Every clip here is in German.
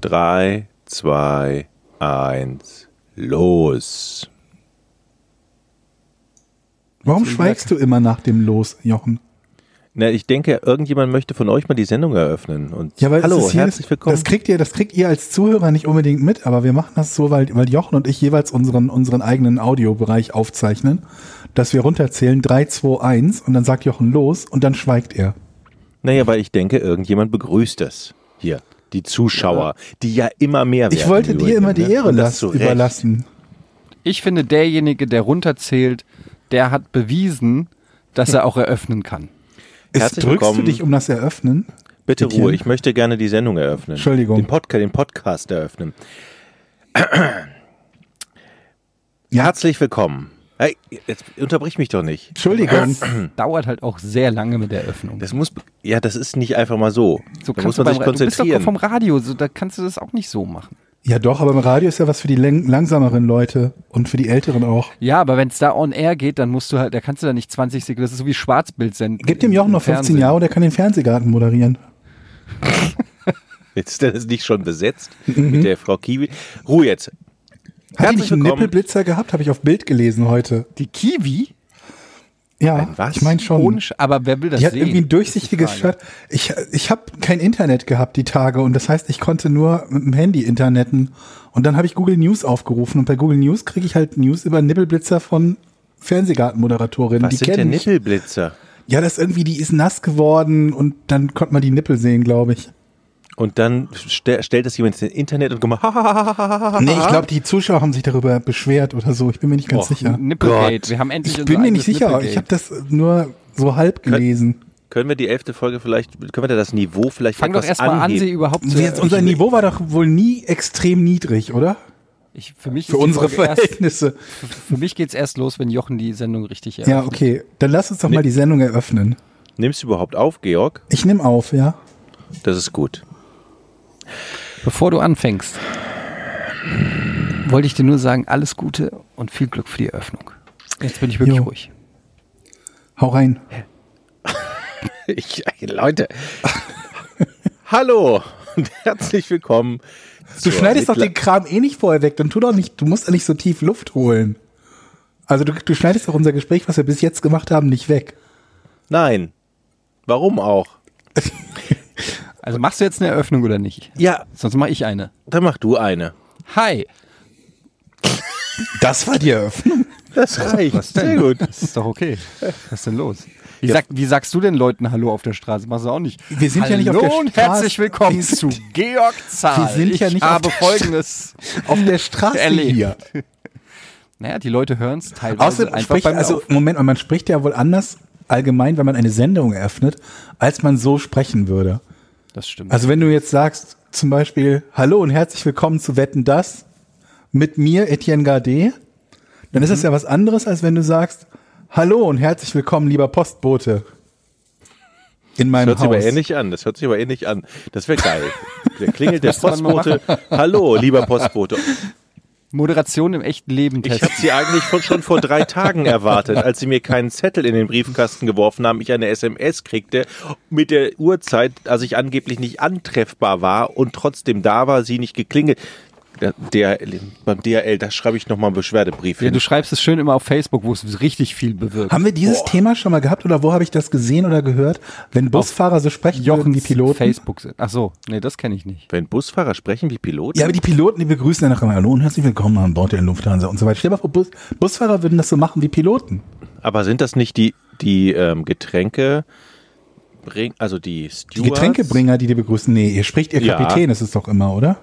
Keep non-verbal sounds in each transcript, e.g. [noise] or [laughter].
3, 2, 1, los. Warum schweigst du immer nach dem Los, Jochen? Na, ich denke, irgendjemand möchte von euch mal die Sendung eröffnen. Und Ja, weil hallo, herzlich willkommen. Das kriegt ihr, das kriegt ihr als Zuhörer nicht unbedingt mit, aber wir machen das so, weil, weil Jochen und ich jeweils unseren, unseren eigenen Audiobereich aufzeichnen, dass wir runterzählen 3, 2, 1 und dann sagt Jochen los und dann schweigt er. naja, weil ich denke, irgendjemand begrüßt das. Hier, die Zuschauer, die ja immer mehr werden. Ich wollte dir immer die ne? Ehre das Recht. überlassen. Ich finde, derjenige, der runterzählt, der hat bewiesen, dass er auch eröffnen kann. Ist, Herzlich drückst du willkommen. dich um das Eröffnen? Bitte Etienne? Ruhe, ich möchte gerne die Sendung eröffnen. Entschuldigung. Den, Podca den Podcast eröffnen. Ja. Herzlich willkommen. Hey, jetzt unterbrich mich doch nicht. Entschuldigung. [clears throat] Dauert halt auch sehr lange mit der Eröffnung. Das muss, ja, das ist nicht einfach mal so. so da muss kannst du, man beim, sich Ra- du bist doch konzentrieren. vom Radio, so, da kannst du das auch nicht so machen. Ja doch, aber im Radio ist ja was für die langsameren Leute und für die Älteren auch. Ja, aber wenn es da on air geht, dann musst du halt, da kannst du da nicht 20 Sekunden, das ist so wie Schwarzbild senden. Gib dem Jochen noch 15 Fernsehen. Jahre, der kann den Fernsehgarten moderieren. [laughs] Ist das nicht schon besetzt mit der Frau Kiwi? Ruhe jetzt. Hat Herzlich nicht einen willkommen. Nippelblitzer gehabt? Habe ich auf Bild gelesen heute. Die Kiwi? Ja, was? ich meine schon. Ohne aber wer will das Die hat sehen? irgendwie ein durchsichtiges Shirt. Ich, ich habe kein Internet gehabt die Tage und das heißt, ich konnte nur mit dem Handy internetten. Und dann habe ich Google News aufgerufen und bei Google News kriege ich halt News über Nippelblitzer von Fernsehgartenmoderatorinnen. Was die sind denn. Nippelblitzer? Ja, das irgendwie, die ist nass geworden und dann konnte man die Nippel sehen, glaube ich. Und dann ste stellt das jemand ins Internet und gemacht. [laughs] Nee, ich glaube, die Zuschauer haben sich darüber beschwert oder so. Ich bin mir nicht ganz Och, sicher. Nipplegate. Gott. Wir haben endlich Ich bin mir nicht sicher. Ich habe das nur so halb gelesen. Können wir die elfte Folge vielleicht, können wir da das Niveau vielleicht Fang doch etwas erstmal an, sie überhaupt zu Jetzt, unser Niveau war doch wohl nie extrem niedrig, oder? Ich, für mich ist Für unsere Folge erst, Verhältnisse. Für mich geht's erst los, wenn Jochen die Sendung richtig Ja, eröffnet. okay. Dann lass uns doch mal die Sendung eröffnen. Nimmst du überhaupt auf, Georg? Ich nehme auf, ja. Das ist gut. Bevor du anfängst, wollte ich dir nur sagen, alles Gute und viel Glück für die Eröffnung. Jetzt bin ich wirklich Jo. ruhig. Hau rein. [laughs] Ich, Leute. Hallo und herzlich willkommen. Du schneidest doch den Kram eh nicht vorher weg. Dann tu doch nicht, du musst ja nicht so tief Luft holen. Also du, du schneidest doch unser Gespräch, was wir bis jetzt gemacht haben, nicht weg. Nein. Warum auch? [laughs] Also machst du jetzt eine Eröffnung oder nicht? Ja, Sonst mache ich eine. dann mach du eine. Hi. Das war die Eröffnung. Das reicht. Was denn? Sehr gut. Das ist doch okay. Was ist denn los? Wie, sag, wie sagst du den Leuten Hallo auf der Straße? Machst du auch nicht. Wir sind Hallo ja nicht auf der und Straße. herzlich willkommen Wir zu sind- Georg Zahl. Wir sind ja ich nicht auf habe der folgendes Auf der Straße erlebt. hier. [laughs] Naja, die Leute hören es teilweise Außerdem einfach spricht, beim also. Moment mal, man spricht ja wohl anders allgemein, wenn man eine Sendung eröffnet, als man so sprechen würde. Das stimmt. Also wenn du jetzt sagst, zum Beispiel, hallo und herzlich willkommen zu Wetten das mit mir, Etienne Gardet, dann ist das ja was anderes, als wenn du sagst, hallo und herzlich willkommen, lieber Postbote. In Das meinem hört sich Haus. aber ähnlich an. Das hört sich aber ähnlich an. Das wäre geil. [laughs] Der klingelt der Postbote. Hallo, lieber [laughs] Postbote. Moderation im echten Leben Ich habe testen. sie eigentlich von, schon vor drei Tagen erwartet, als sie mir keinen Zettel in den Briefkasten geworfen haben, ich eine SMS kriegte mit der Uhrzeit, als ich angeblich nicht antreffbar war und trotzdem da war, sie nicht geklingelt. Der, beim DHL, da schreibe ich nochmal einen Beschwerdebrief Ja, hin. du schreibst es schön immer auf Facebook, wo es richtig viel bewirkt. Haben wir dieses Thema schon mal gehabt oder wo habe ich das gesehen oder gehört? Wenn Busfahrer so sprechen würden wie Piloten? Facebook sind. Ach so, nee, das kenne ich nicht. Wenn Busfahrer sprechen wie Piloten? Ja, aber die Piloten, die begrüßen dann nachher Hallo und herzlich willkommen an Bord der Lufthansa und so weiter. Stell dir mal vor, Bus, Busfahrer würden das so machen wie Piloten. Aber sind das nicht die, die ähm, Getränke, bring, also die Die? Getränkebringer, die die begrüßen, nee, ihr spricht ihr Ja. Kapitän, ist es doch immer, oder?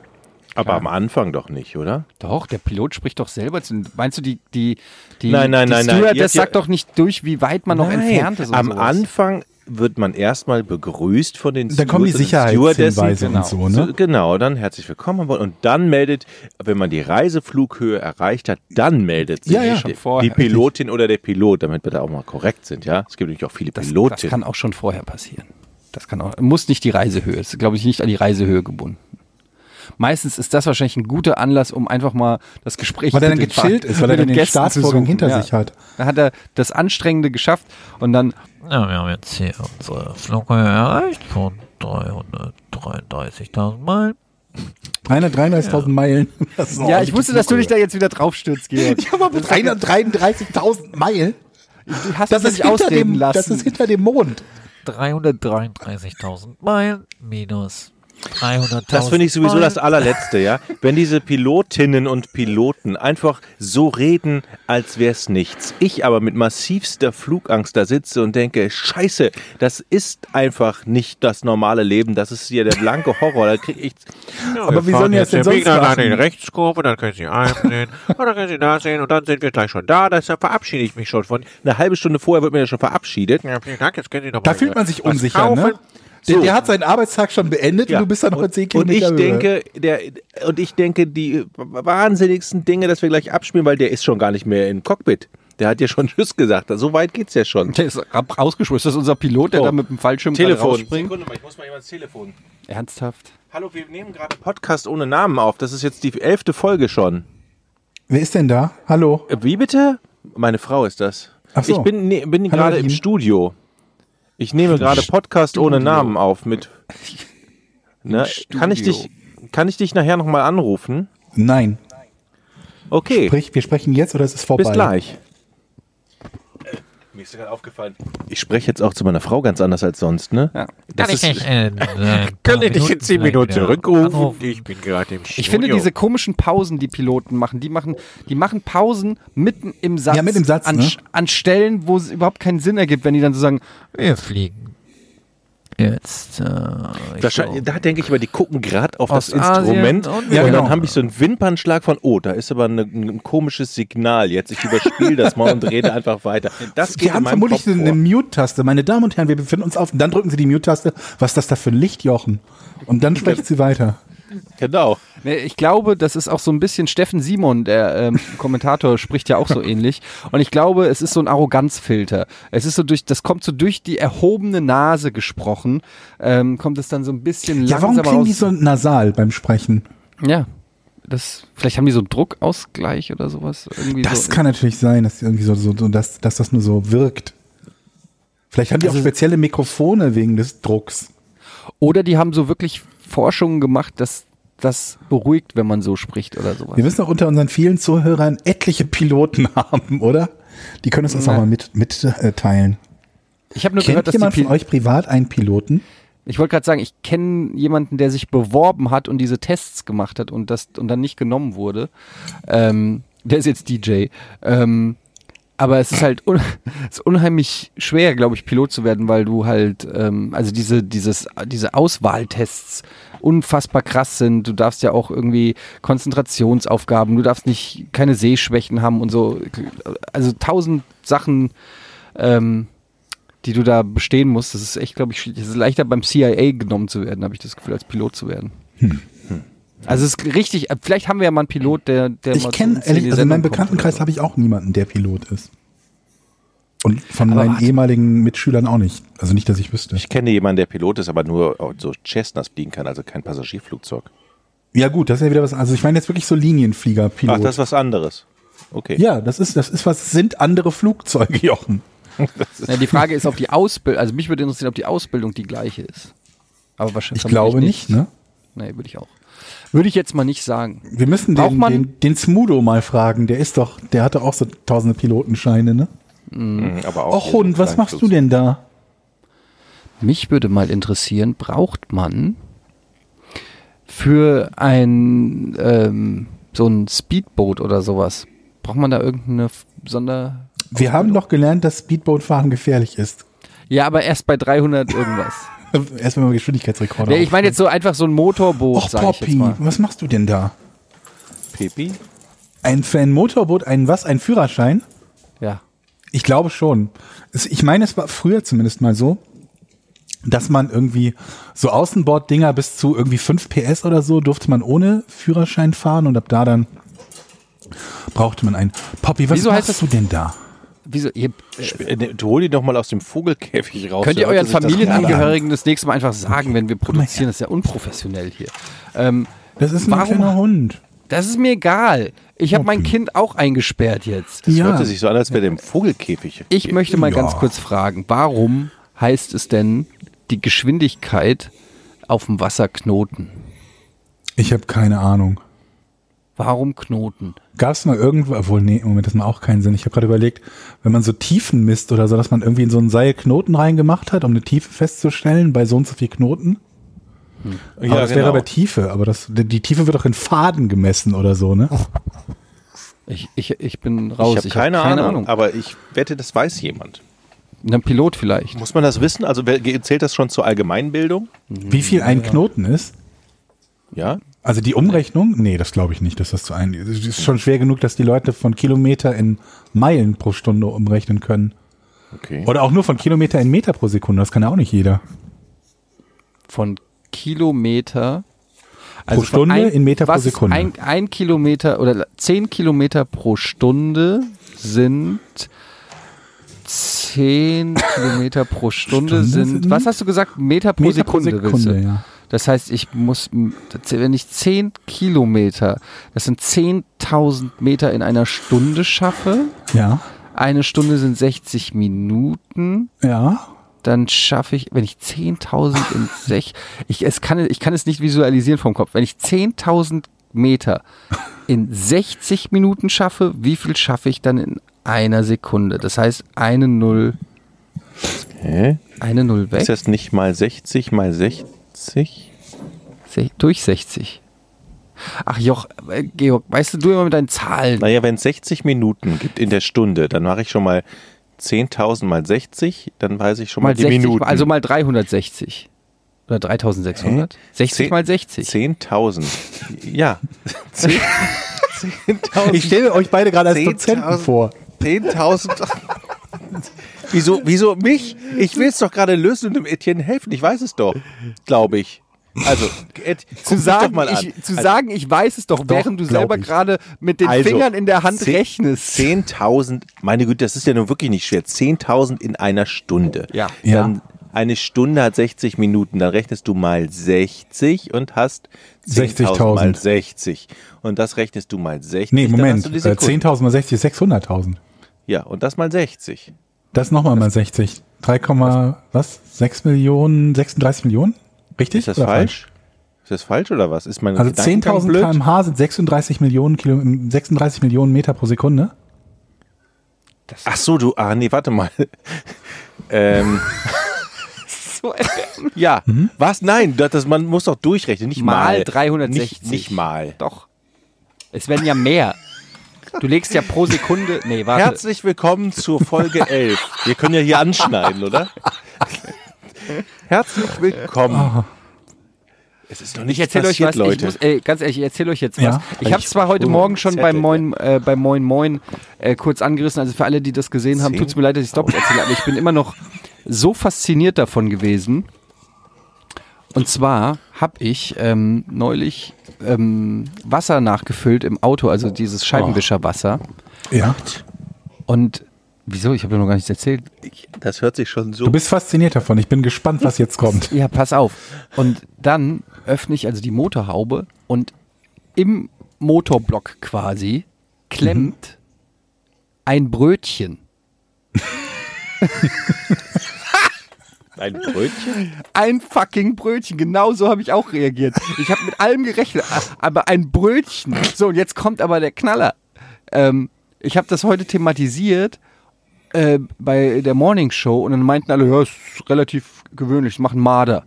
Aber am Anfang doch nicht, oder? Doch, der Pilot spricht doch selber. zu- Meinst du, die, die, die, Nein, nein, die nein, nein. Stewardess ja- sagt doch nicht durch, wie weit man noch entfernt ist. und am sowas. Anfang wird man erstmal begrüßt von den Dann kommen die Sicherheitshinweise genau. und so, ne? So, Genau, dann herzlich willkommen und dann meldet, wenn man die Reiseflughöhe erreicht hat, dann meldet sich Ja, ja. die, die Pilotin oder der Pilot, damit wir da auch mal korrekt sind, ja. Es gibt natürlich auch viele das, das Pilotinnen. kann auch schon vorher passieren. Das kann auch, muss nicht die Reisehöhe, ist, glaube ich, nicht an die Reisehöhe gebunden. Meistens ist das wahrscheinlich ein guter Anlass, um einfach mal das Gespräch Weil er mit dann den gechillt ist, weil er dann den zu Startvorgang suchen, hinter ja. sich hat. Da hat er das Anstrengende geschafft und dann, Ja, wir haben jetzt hier unsere Flughöhe erreicht von 333.000 Meilen. 333.000 Meilen. [laughs] Das ist Ja, ich wusste, dass du dich da jetzt wieder draufstürzt, Georg. Ja, aber mit 333.000 Meilen? Du hast Das ist, nicht hinter ausreden dem, lassen. das ist hinter dem Mond. 333.000 Meilen minus 300.000. Das finde ich sowieso das allerletzte, ja. Wenn diese Pilotinnen und Piloten einfach so reden, als wäre es nichts. Ich aber mit massivster Flugangst da sitze und denke, scheiße, das ist einfach nicht das normale Leben, das ist hier der blanke Horror. Da krieg ich Aber wie sollen das denn den sonst Weg nach die Rechtskurve, dann können Sie einsehen, [laughs] und dann können Sie da sehen und dann sind wir gleich schon da. Deshalb verabschiede ich mich schon von. eine halbe Stunde vorher wird mir ja schon verabschiedet. Ja, vielen Dank, jetzt können Sie noch Da mal fühlt man sich unsicher, kaufen. ne? Der, So. der hat seinen Arbeitstag schon beendet Ja. und du bist dann noch in 10 Und ich Kilometer Höhe. denke, der, und ich denke, die wahnsinnigsten Dinge, dass wir gleich abspielen, weil der ist schon gar nicht mehr im Cockpit. Der hat ja schon Tschüss gesagt. So weit geht's ja schon. Der ist ab- rausgeschmissen. Ist das unser Pilot, der Oh. da mit dem Fallschirm Telefon. rausspringt? Sekunde mal, ich muss mal jemand ins Telefon. Ernsthaft? Hallo, wir nehmen gerade Podcast ohne Namen auf. Das ist jetzt die elfte Folge schon. Wer ist denn da? Hallo? Äh, Wie bitte? Meine Frau ist das. Ach so. Ich bin, ne, bin gerade im. Studio. Ich nehme gerade Podcast ohne Namen auf mit. [laughs] Ne, kann ich dich, kann ich dich nachher nochmal anrufen? Nein. Okay. Sprich, wir sprechen jetzt oder ist es vorbei? Bis gleich. Mir ist gerade aufgefallen. Ich spreche jetzt auch zu meiner Frau ganz anders als sonst, ne? Ja. Das Kann ich ist, nicht [laughs] in, äh, Kann ich dich in 10 Minuten zurückrufen? Anrufen? Ich bin gerade im Studio. Ich finde diese komischen Pausen, die Piloten machen, die machen, die machen Pausen mitten im Satz. Ja, mitten im Satz, An, ne? an Stellen, wo es überhaupt keinen Sinn ergibt, wenn die dann so sagen, Wir fliegen. Jetzt. Äh, Wahrscheinlich, da denke ich aber, die gucken gerade auf das Instrument und- und, Ja, genau. dann habe ich so einen Wimpernschlag von, oh, da ist aber eine, ein komisches Signal jetzt. Ich überspiele das mal und rede einfach weiter. Das geht Die haben vermutlich Kopf eine. Mute-Taste. Meine Damen und Herren, wir befinden uns auf. Und dann drücken Sie die Mute-Taste. Was ist das da für ein Lichtjochen? Und dann [laughs] sprechen Sie weiter. Genau. Ich glaube, das ist auch so ein bisschen Steffen Simon, der ähm, [laughs] Kommentator, spricht ja auch so ähnlich. Und ich glaube, es ist so ein Arroganzfilter. Es ist so durch, das kommt so durch die erhobene Nase gesprochen, ähm, kommt es dann so ein bisschen Ja, warum langsamer klingen die so nasal beim Sprechen? Ja, das, vielleicht haben die so einen Druckausgleich oder sowas. Irgendwie Das so. kann natürlich sein, dass die irgendwie so, so, so dass, dass das nur so wirkt. Vielleicht haben die Also- auch spezielle Mikrofone wegen des Drucks. Oder die haben so wirklich Forschungen gemacht, dass das beruhigt, wenn man so spricht oder sowas. Wir wissen auch unter unseren vielen Zuhörern etliche Piloten [laughs] haben, oder? Die können uns das auch Ja. mal mit, mitteilen. Ich habe nur Kennt gehört, dass jemand von euch privat einen Piloten? Ich wollte gerade sagen, ich kenne jemanden, der sich beworben hat und diese Tests gemacht hat und das und dann nicht genommen wurde. Ähm, der ist jetzt DJ. Ähm, aber es ist halt un [laughs] es ist unheimlich schwer, glaube ich, Pilot zu werden, weil du halt, ähm, also diese, dieses, diese Auswahltests unfassbar krass sind. Du darfst ja auch irgendwie Konzentrationsaufgaben, du darfst nicht keine Sehschwächen haben und so. Also tausend Sachen, ähm, die du da bestehen musst. Das ist echt, glaube ich, es ist leichter beim CIA genommen zu werden, habe ich das Gefühl, als Pilot zu werden. Also es ist richtig, äh, vielleicht haben wir ja mal einen Pilot, der, der Ich kenne, ehrlich, also in meinem Bekanntenkreis habe ich auch niemanden, der Pilot ist. Und von Aber meinen warte. ehemaligen Mitschülern auch nicht. Also nicht, dass ich wüsste. Ich kenne jemanden, der Pilot ist, aber nur so Cessnas fliegen kann, also kein Passagierflugzeug. Ja gut, das ist ja wieder was. Also ich meine jetzt wirklich so Linienflieger, Pilot. Ach, das ist was anderes. Okay. ja, das ist, das ist was, sind andere Flugzeuge, [laughs] Jochen. Ja, die Frage ist, ob die Ausbildung, also mich würde interessieren, ob die Ausbildung die gleiche ist. Aber wahrscheinlich Ich glaube nicht, ne? Nee, würde ich auch. Würde ich jetzt mal nicht sagen. Wir müssen den, man- den, den Smudo mal fragen. Der ist doch, der hatte auch so tausende Pilotenscheine, ne? Mhm, aber auch Och Hund, was machst du denn da? Mich würde mal interessieren, braucht man für ein ähm, so ein Speedboot oder sowas, braucht man da irgendeine Sonder... Wir haben doch gelernt, dass Speedbootfahren gefährlich ist. Ja, aber erst bei 300 irgendwas. [laughs] Erst wenn man Geschwindigkeitsrekorder nee, ich meine jetzt so einfach so ein Motorboot, Och, Poppy, mal. was machst du denn da? Pepi? Ein, für ein Motorboot, ein was? Ein Führerschein? Ja. Ich glaube schon. Ich meine, es war früher zumindest mal so, dass man irgendwie so Außenborddinger bis zu irgendwie 5 PS oder so durfte man ohne Führerschein fahren und ab da dann brauchte man einen. Poppy, was Wieso heißt machst das- du denn da? Wieso, ihr, Äh, ne, Du hol die doch mal aus dem Vogelkäfig raus. könnt ihr euren sich das Familienangehörigen das nächste Mal einfach sagen, wenn wir produzieren? Das ist ja unprofessionell hier. Ähm, Das ist ein Warum- kleiner Hund. das ist mir egal. Ich habe mein Okay. Kind auch eingesperrt jetzt. Das Ja. hörte sich so an, als wäre der im Vogelkäfig. Ich möchte mal Ja. ganz kurz fragen, warum heißt es denn die Geschwindigkeit auf dem Wasser knoten? Ich habe keine Ahnung. Warum Knoten? Gab es mal irgendwo, obwohl, nee, im Moment, das macht auch keinen Sinn. Ich habe gerade überlegt, wenn man so Tiefen misst oder so, dass man irgendwie in so ein Seil Knoten reingemacht hat, um eine Tiefe festzustellen, bei so und so viel Knoten. Aber Ja, das genau. wäre aber Tiefe, aber das, die Tiefe wird auch in Faden gemessen oder so, ne? [laughs] Ich, ich, ich bin raus. ich habe keine, Ahnung, aber ich wette, das weiß jemand. Ein Pilot vielleicht. Muss man das wissen? Also zählt das schon zur Allgemeinbildung? Wie viel ein Knoten ist? Ja. Also die Umrechnung? Nee, das glaube ich nicht, dass das zu ein. Es ist schon schwer genug, dass die Leute von Kilometer in Meilen pro Stunde umrechnen können. Okay. Oder auch nur von Kilometer in Meter pro Sekunde. Das kann ja auch nicht jeder. Von Kilometer. Also von Stunde in Meter pro Sekunde. Ein, ein Kilometer oder zehn Kilometer pro Stunde sind zehn Kilometer pro Stunde, Stunde sind, sind- was hast du gesagt? Meter pro Meter pro Sekunde, du? Sekunde, ja. Das heißt, ich muss, wenn ich 10 Kilometer, das sind 10.000 Meter in einer Stunde schaffe, Ja. eine Stunde sind 60 Minuten, Ja. dann schaffe ich, wenn ich 10.000 in [laughs] sech, ich, es kann, ich kann es nicht visualisieren vom Kopf, wenn ich 10.000 Meter in 60 Minuten schaffe, wie viel schaffe ich dann in einer Sekunde? Das heißt, eine Null, Hä? eine Null weg, Ist das nicht mal 60 mal 60? Se- durch 60. Ach Joch, äh, Georg, weißt du, du immer mit deinen Zahlen. Naja, wenn es 60 Minuten gibt in der Stunde, dann mache ich schon mal 10.000 mal 60, dann weiß ich schon mal, mal die 60, Minuten. also mal 360. Oder 3600? Hä? 60 Zehn- mal 60. 10.000. Ja. [laughs] 10 10.000. Ich stelle euch beide gerade als 10.000. Dozenten vor. 10.000. [laughs] wieso, wieso mich? Ich will es doch gerade lösen und dem Etienne helfen. Ich weiß es doch, glaube ich. Also, Ed, guck Zu sagen, doch mal an. ich, zu Also, sagen, ich weiß es doch, während du selber gerade mit den Also, Fingern in der Hand zehn- rechnest. 10.000, meine Güte, das ist ja nun wirklich nicht schwer. 10.000 in einer Stunde. Ja. Dann eine Stunde hat 60 Minuten, dann rechnest du mal 60 und hast 10.000 60.000. mal 60. Und das rechnest du mal 60. Nee, Moment. hast du die Äh, Sekunden. 10.000 mal 60 ist 600.000. Ja, und das mal 60. Das nochmal mal 60. 3, was? 6 Millionen, 36 Millionen? Richtig? Ist das oder falsch? Ist das falsch oder was? Ist mein Also Gedankengang 10.000 blöd? kmh sind 36 Millionen, Kilo, 36 Millionen Meter pro Sekunde. Ach so, du, ah nee, warte mal. [laughs] ähm, äh, [laughs] ja, was? Nein, das, das, man muss doch durchrechnen, nicht mal. mal 360. Nicht, nicht mal. Doch. Es werden ja mehr. Du legst ja pro Sekunde. Nee, warte. Herzlich willkommen zur Folge 11. Wir können ja hier anschneiden, oder? Herzlich willkommen. Es ist doch nicht Ich erzähle euch was, Leute. ich muss, ey, ganz ehrlich, ich erzähle euch jetzt was. Ja. ich habe es zwar heute Oh, Morgen schon beim Moin, äh, beim Moin Moin äh, kurz angerissen, also für alle, die das gesehen haben, tut es mir leid, dass ich es doppelt erzähle, aber ich bin immer noch so fasziniert davon gewesen. Und zwar habe ich ähm, neulich ähm, Wasser nachgefüllt im Auto, also dieses Scheibenwischerwasser. Ja. Und wieso? Ich habe dir noch gar nichts erzählt. das hört sich schon so. Du bist fasziniert davon. Ich bin gespannt, was jetzt kommt. [laughs] Ja, pass auf. Und dann öffne ich also die Motorhaube und im Motorblock quasi klemmt ein Brötchen. [laughs] ein Brötchen? Ein fucking Brötchen. Genau so habe ich auch reagiert. Ich habe mit allem gerechnet, aber ein Brötchen. So, und jetzt kommt aber der Knaller. Ähm, ich habe das heute thematisiert äh, bei der Morning Show und dann meinten alle, ja, ist relativ gewöhnlich, das machen Marder.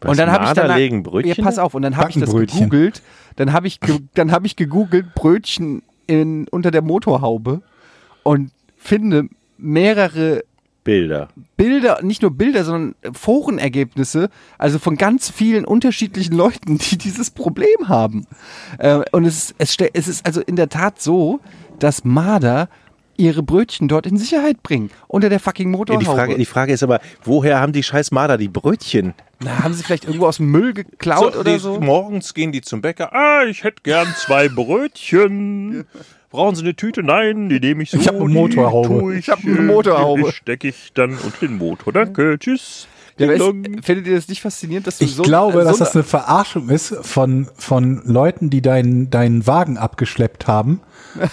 Was, und dann habe ich dann legen Brötchen? Ja, pass auf, und dann habe ich das gegoogelt. Dann habe ich, ge dann habe ich gegoogelt Brötchen in, unter der Motorhaube und finde mehrere Bilder. Bilder, nicht nur Bilder, sondern Forenergebnisse, also von ganz vielen unterschiedlichen Leuten, die dieses Problem haben. Äh, und es, ist- es, es ist also in der Tat so, dass Marder ihre Brötchen dort in Sicherheit bringen, unter der fucking Ja, Motorhaube. die, Frage, die Frage ist aber, woher haben die scheiß Marder die Brötchen? Na, haben sie vielleicht irgendwo aus dem Müll geklaut oder die, so? Morgens gehen die zum Bäcker. Ah, ich hätte gern zwei Brötchen. [laughs] Brauchen Sie eine Tüte? Nein, die nehme ich so. Ich hab eine Motorhaube. tue Ich hab eine Motorhaube. Die stecke ich dann unter den Motor. Danke, tschüss. Ja, dong. findet ihr das nicht faszinierend, dass du Ich so glaube, äh, dass so das eine Verarschung ist von, von Leuten, die deinen, deinen Wagen abgeschleppt haben,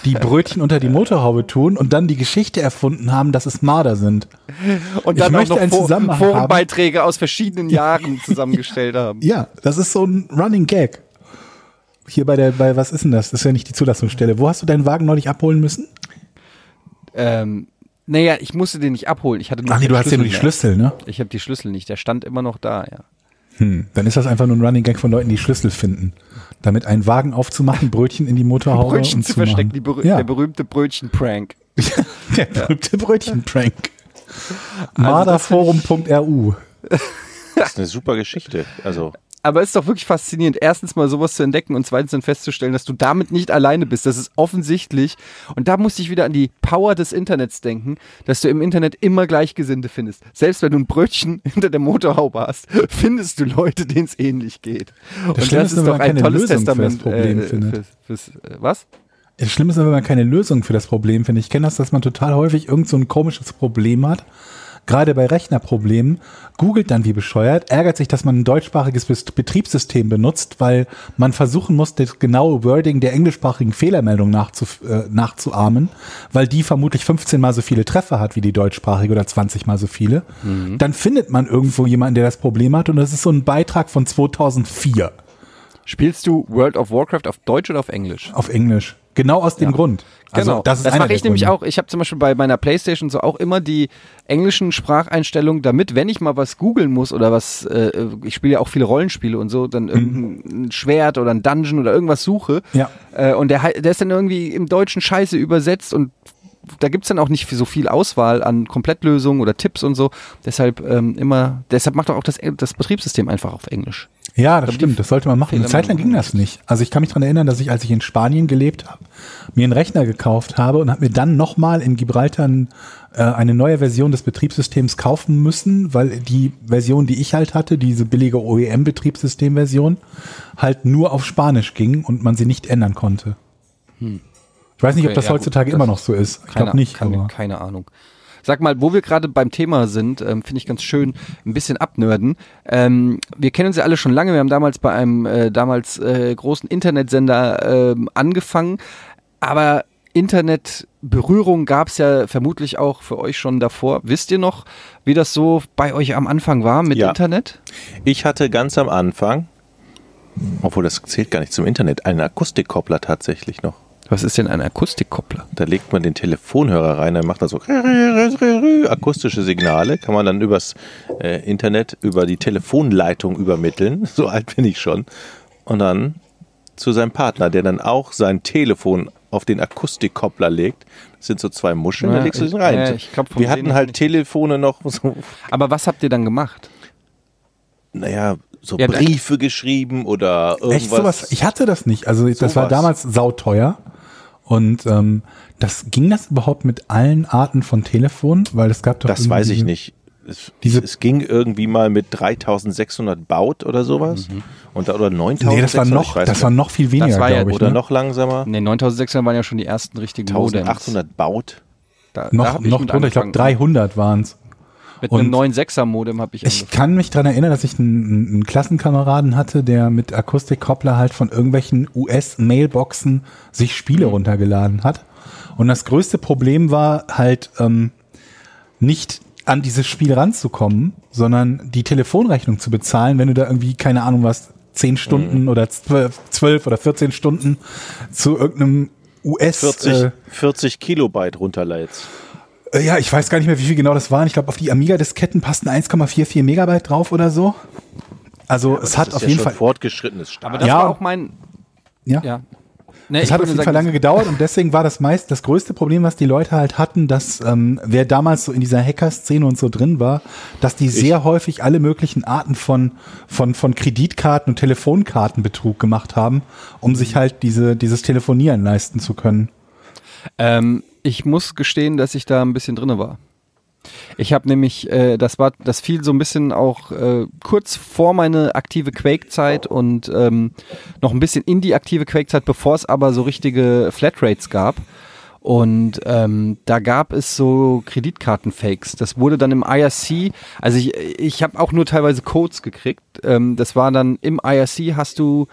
die Brötchen unter die Motorhaube tun und dann die Geschichte erfunden haben, dass es Marder sind. und ich dann auch möchte noch Forenbeiträge aus verschiedenen Jahren [laughs] zusammengestellt haben. Ja, das ist so ein Running Gag. Hier bei der, bei, was ist denn das? Das ist ja nicht die Zulassungsstelle. Wo hast du deinen Wagen neulich abholen müssen? Ähm, naja, ich musste den nicht abholen. Ich hatte nur Ach nee, du hast ja nur die. Schlüssel, ne? Ich habe die Schlüssel nicht. Der stand immer noch da, ja. Hm, dann ist das einfach nur ein Running Gag von Leuten, die Schlüssel finden. Damit einen Wagen aufzumachen, Brötchen in die Motorhaube [laughs] Brötchen und zu zu machen. verstecken, die berüh ja, der berühmte Brötchen-Prank. [laughs] der berühmte Brötchen-Prank. Also Marderforum.ru Das ist eine super Geschichte. Also, Aber es ist doch wirklich faszinierend, erstens mal sowas zu entdecken und zweitens dann festzustellen, dass du damit nicht alleine bist. Das ist offensichtlich. Und da musste ich wieder an die Power des Internets denken, dass du im Internet immer Gleichgesinnte findest. Selbst wenn du ein Brötchen [laughs] hinter der Motorhaube hast, findest du Leute, denen es ähnlich geht. und Schlimme das ist ist doch wenn ein man keine tolles Lösung für das Testament. Problem äh, findet. Fürs, fürs, äh, was? Das Schlimme ist, wenn man keine Lösung für das Problem findet. Ich kenne das, dass man total häufig irgend so ein komisches Problem hat. Gerade bei Rechnerproblemen, googelt dann wie bescheuert, ärgert sich, dass man ein deutschsprachiges Betriebssystem benutzt, weil man versuchen muss, das genaue Wording der englischsprachigen Fehlermeldung nachzu, äh, nachzuahmen, weil die vermutlich 15 mal so viele Treffer hat wie die deutschsprachige oder 20 mal so viele. Dann findet man irgendwo jemanden, der das Problem hat und das ist so ein Beitrag von 2004 Spielst du World of Warcraft auf Deutsch oder auf Englisch? auf Englisch. Genau aus dem Grund. Also genau. das ist das mache ich nämlich auch. Ich habe zum Beispiel bei meiner Playstation so auch immer die englischen Spracheinstellungen, damit, wenn ich mal was googeln muss oder was, äh, ich spiele ja auch viele Rollenspiele und so, dann irgendein Schwert oder ein Dungeon oder irgendwas suche. Ja. Äh, und der, der ist dann irgendwie im Deutschen scheiße übersetzt und da gibt's dann auch nicht so viel Auswahl an Komplettlösungen oder Tipps und so. Deshalb ähm, immer, deshalb macht doch auch das, das Betriebssystem einfach auf Englisch. Ja, das stimmt, das sollte man machen. Eine Zeit lang ging das nicht. Also ich kann mich dran erinnern, dass ich, als ich in Spanien gelebt habe, mir einen Rechner gekauft habe und habe mir dann nochmal in Gibraltar äh, eine neue Version des Betriebssystems kaufen müssen, weil die Version, die ich halt hatte, diese billige OEM-Betriebssystem-Version, halt nur auf Spanisch ging und man sie nicht ändern konnte. Ich weiß nicht, Okay, ob das ja, gut, heutzutage das- immer noch so ist. Ich glaube nicht. Keine, aber. keine Ahnung. Sag mal, wo wir gerade beim Thema sind, ähm, finde ich ganz schön, ein bisschen abnörden. Ähm, wir kennen uns ja alle schon lange. Wir haben damals bei einem äh, damals äh, großen Internetsender ähm, angefangen. Aber Internetberührung gab es ja vermutlich auch für euch schon davor. Wisst ihr noch, wie das so bei euch am Anfang war mit Ja. Internet? ich hatte ganz am Anfang, obwohl das zählt gar nicht zum Internet, einen Akustikkoppler tatsächlich noch. Was ist denn ein Akustikkoppler? Da legt man den Telefonhörer rein, dann macht er so akustische Signale, kann man dann übers äh, Internet über die Telefonleitung übermitteln. [laughs] So alt bin ich schon. Und dann zu seinem Partner, der dann auch sein Telefon auf den Akustikkoppler legt. Das sind so zwei Muscheln, Ja, da legst du sie rein. ja, ich glaub, Wir hatten halt. Telefone noch so, Aber was habt ihr dann gemacht? naja, so Briefe geschrieben oder irgendwas. Echt sowas? Ich hatte das nicht. Also das war Sowas. damals sauteuer. Und ähm, das ging das überhaupt mit allen Arten von Telefon? Weil es gab doch Das weiß ich nicht. Es, Diese- es ging irgendwie mal mit 3600 Baut oder sowas. Und da, oder 9000. Nee, das war noch, das war noch viel weniger, war ja- glaube ich. Oder ne? noch langsamer. Ne, 9600 waren ja schon die ersten richtigen Modems. 1800 Baut. Da, da noch, ich noch drunter, ich glaube angefangen. 300 waren es. Mit Und einem 9.6er Modem habe ich Ich angefangen. kann mich dran erinnern, dass ich einen, einen Klassenkameraden hatte, der mit Akustikkoppler halt von irgendwelchen US-Mailboxen sich Spiele Mhm. runtergeladen hat. Und das größte Problem war halt ähm, nicht an dieses Spiel ranzukommen, sondern die Telefonrechnung zu bezahlen, wenn du da irgendwie, keine Ahnung was, 10 Stunden Mhm. oder 12, 12 oder 14 Stunden zu irgendeinem US 40, äh, 40 Kilobyte runterlädst. Äh, Ja, ich weiß gar nicht mehr, wie viel genau das waren. Ich glaube, auf die Amiga-Disketten passten 1,44 Megabyte drauf oder so. Also es hat auf ja jeden schon Fall, fortgeschrittenes Stadium. Aber das Ja. war auch mein. ja, Ja. Nee, es ich hat auf jeden Fall lange gedauert und deswegen war das meist das größte Problem, was die Leute halt hatten, dass ähm, wer damals so in dieser Hacker-Szene und so drin war, dass die sehr häufig alle möglichen Arten von von von Kreditkarten und Telefonkartenbetrug gemacht haben, um sich halt diese dieses Telefonieren leisten zu können. Ähm, ich muss gestehen, dass ich da ein bisschen drinne war. Ich habe nämlich, äh, das war, das fiel so ein bisschen auch äh, kurz vor meine aktive Quake-Zeit und ähm, noch ein bisschen in die aktive Quake-Zeit, bevor es aber so richtige Flatrates gab. Und ähm, da gab es so Kreditkarten-Fakes. Das wurde dann im IRC, also ich, ich habe auch nur teilweise Codes gekriegt. Ähm, das war dann im IRC hast du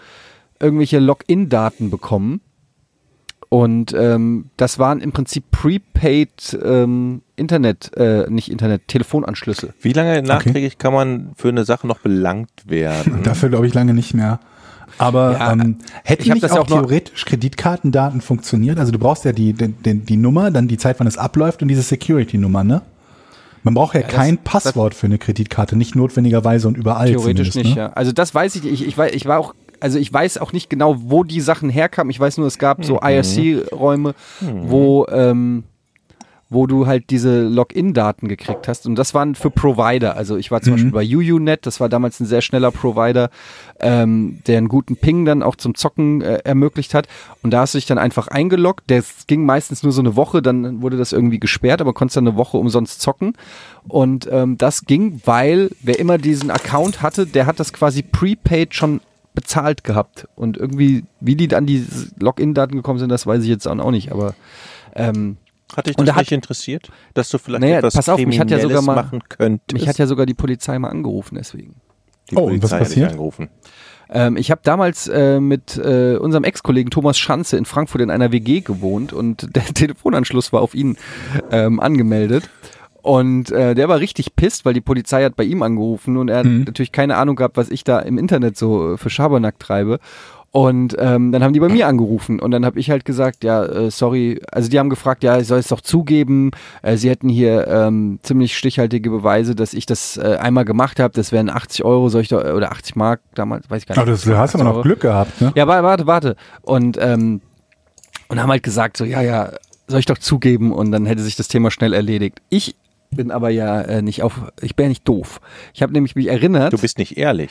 irgendwelche Login-Daten bekommen. Und ähm, das waren im Prinzip prepaid ähm, Internet, äh, nicht Internet, Telefonanschlüsse. Wie lange nachträglich kann man für eine Sache noch belangt werden? [laughs] Dafür glaube ich lange nicht mehr. Aber Ja, ähm, ich hätten nicht das auch, ja auch theoretisch Kreditkartendaten funktioniert? Also du brauchst ja die, die, die, die Nummer, dann die Zeit, wann es abläuft und diese Security-Nummer, ne? Man braucht ja, das- kein Passwort für eine Kreditkarte, nicht notwendigerweise und überall Theoretisch zumindest, nicht, ne? ja. Also das weiß ich. Ich, ich, war, ich war auch, also ich weiß auch nicht genau, wo die Sachen herkamen. Ich weiß nur, es gab Mhm. so IRC-Räume, wo, ähm, wo du halt diese Login-Daten gekriegt hast. Und das waren für Provider. Also ich war zum Beispiel bei UUNet, das war damals ein sehr schneller Provider, ähm, der einen guten Ping dann auch zum Zocken äh, ermöglicht hat. Und da hast du dich dann einfach eingeloggt. Das ging meistens nur so eine Woche, dann wurde das irgendwie gesperrt, aber konntest dann eine Woche umsonst zocken. Und ähm, das ging, weil wer immer diesen Account hatte, der hat das quasi prepaid schon bezahlt gehabt. Und irgendwie, wie die an die Login-Daten gekommen sind, das weiß ich jetzt auch nicht. Aber ähm, Hat dich das da hat- nicht interessiert, dass du vielleicht Naja, etwas pass auf, mich hat ja sogar mal- machen könntest? mich hat ja sogar die Polizei mal angerufen deswegen. die Oh, und was Polizei hat dich passiert? angerufen. Ähm, ich habe damals äh, mit äh, unserem Ex-Kollegen Thomas Schanze in Frankfurt in einer WG gewohnt und [laughs] der Telefonanschluss war auf ihn ähm, angemeldet. Und äh, der war richtig pisst, weil die Polizei hat bei ihm angerufen und er hat natürlich keine Ahnung gehabt, was ich da im Internet so äh, für Schabernack treibe. Und ähm, dann haben die bei mir angerufen und dann habe ich halt gesagt, ja, äh, sorry, also die haben gefragt, ja, ich soll es doch zugeben, äh, sie hätten hier ähm, ziemlich stichhaltige Beweise, dass ich das äh, einmal gemacht habe, das wären 80 Euro, soll ich doch, oder 80 Mark damals, weiß ich gar nicht. Aber das, du hast aber 80 noch Euro. Glück gehabt, ne? Ja, wa- warte, warte. Und, ähm, und haben halt gesagt, so, ja, ja, soll ich doch zugeben und dann hätte sich das Thema schnell erledigt. Ich bin aber ja äh, nicht auf, ich bin ja nicht doof. Ich habe nämlich mich erinnert, Du bist nicht ehrlich.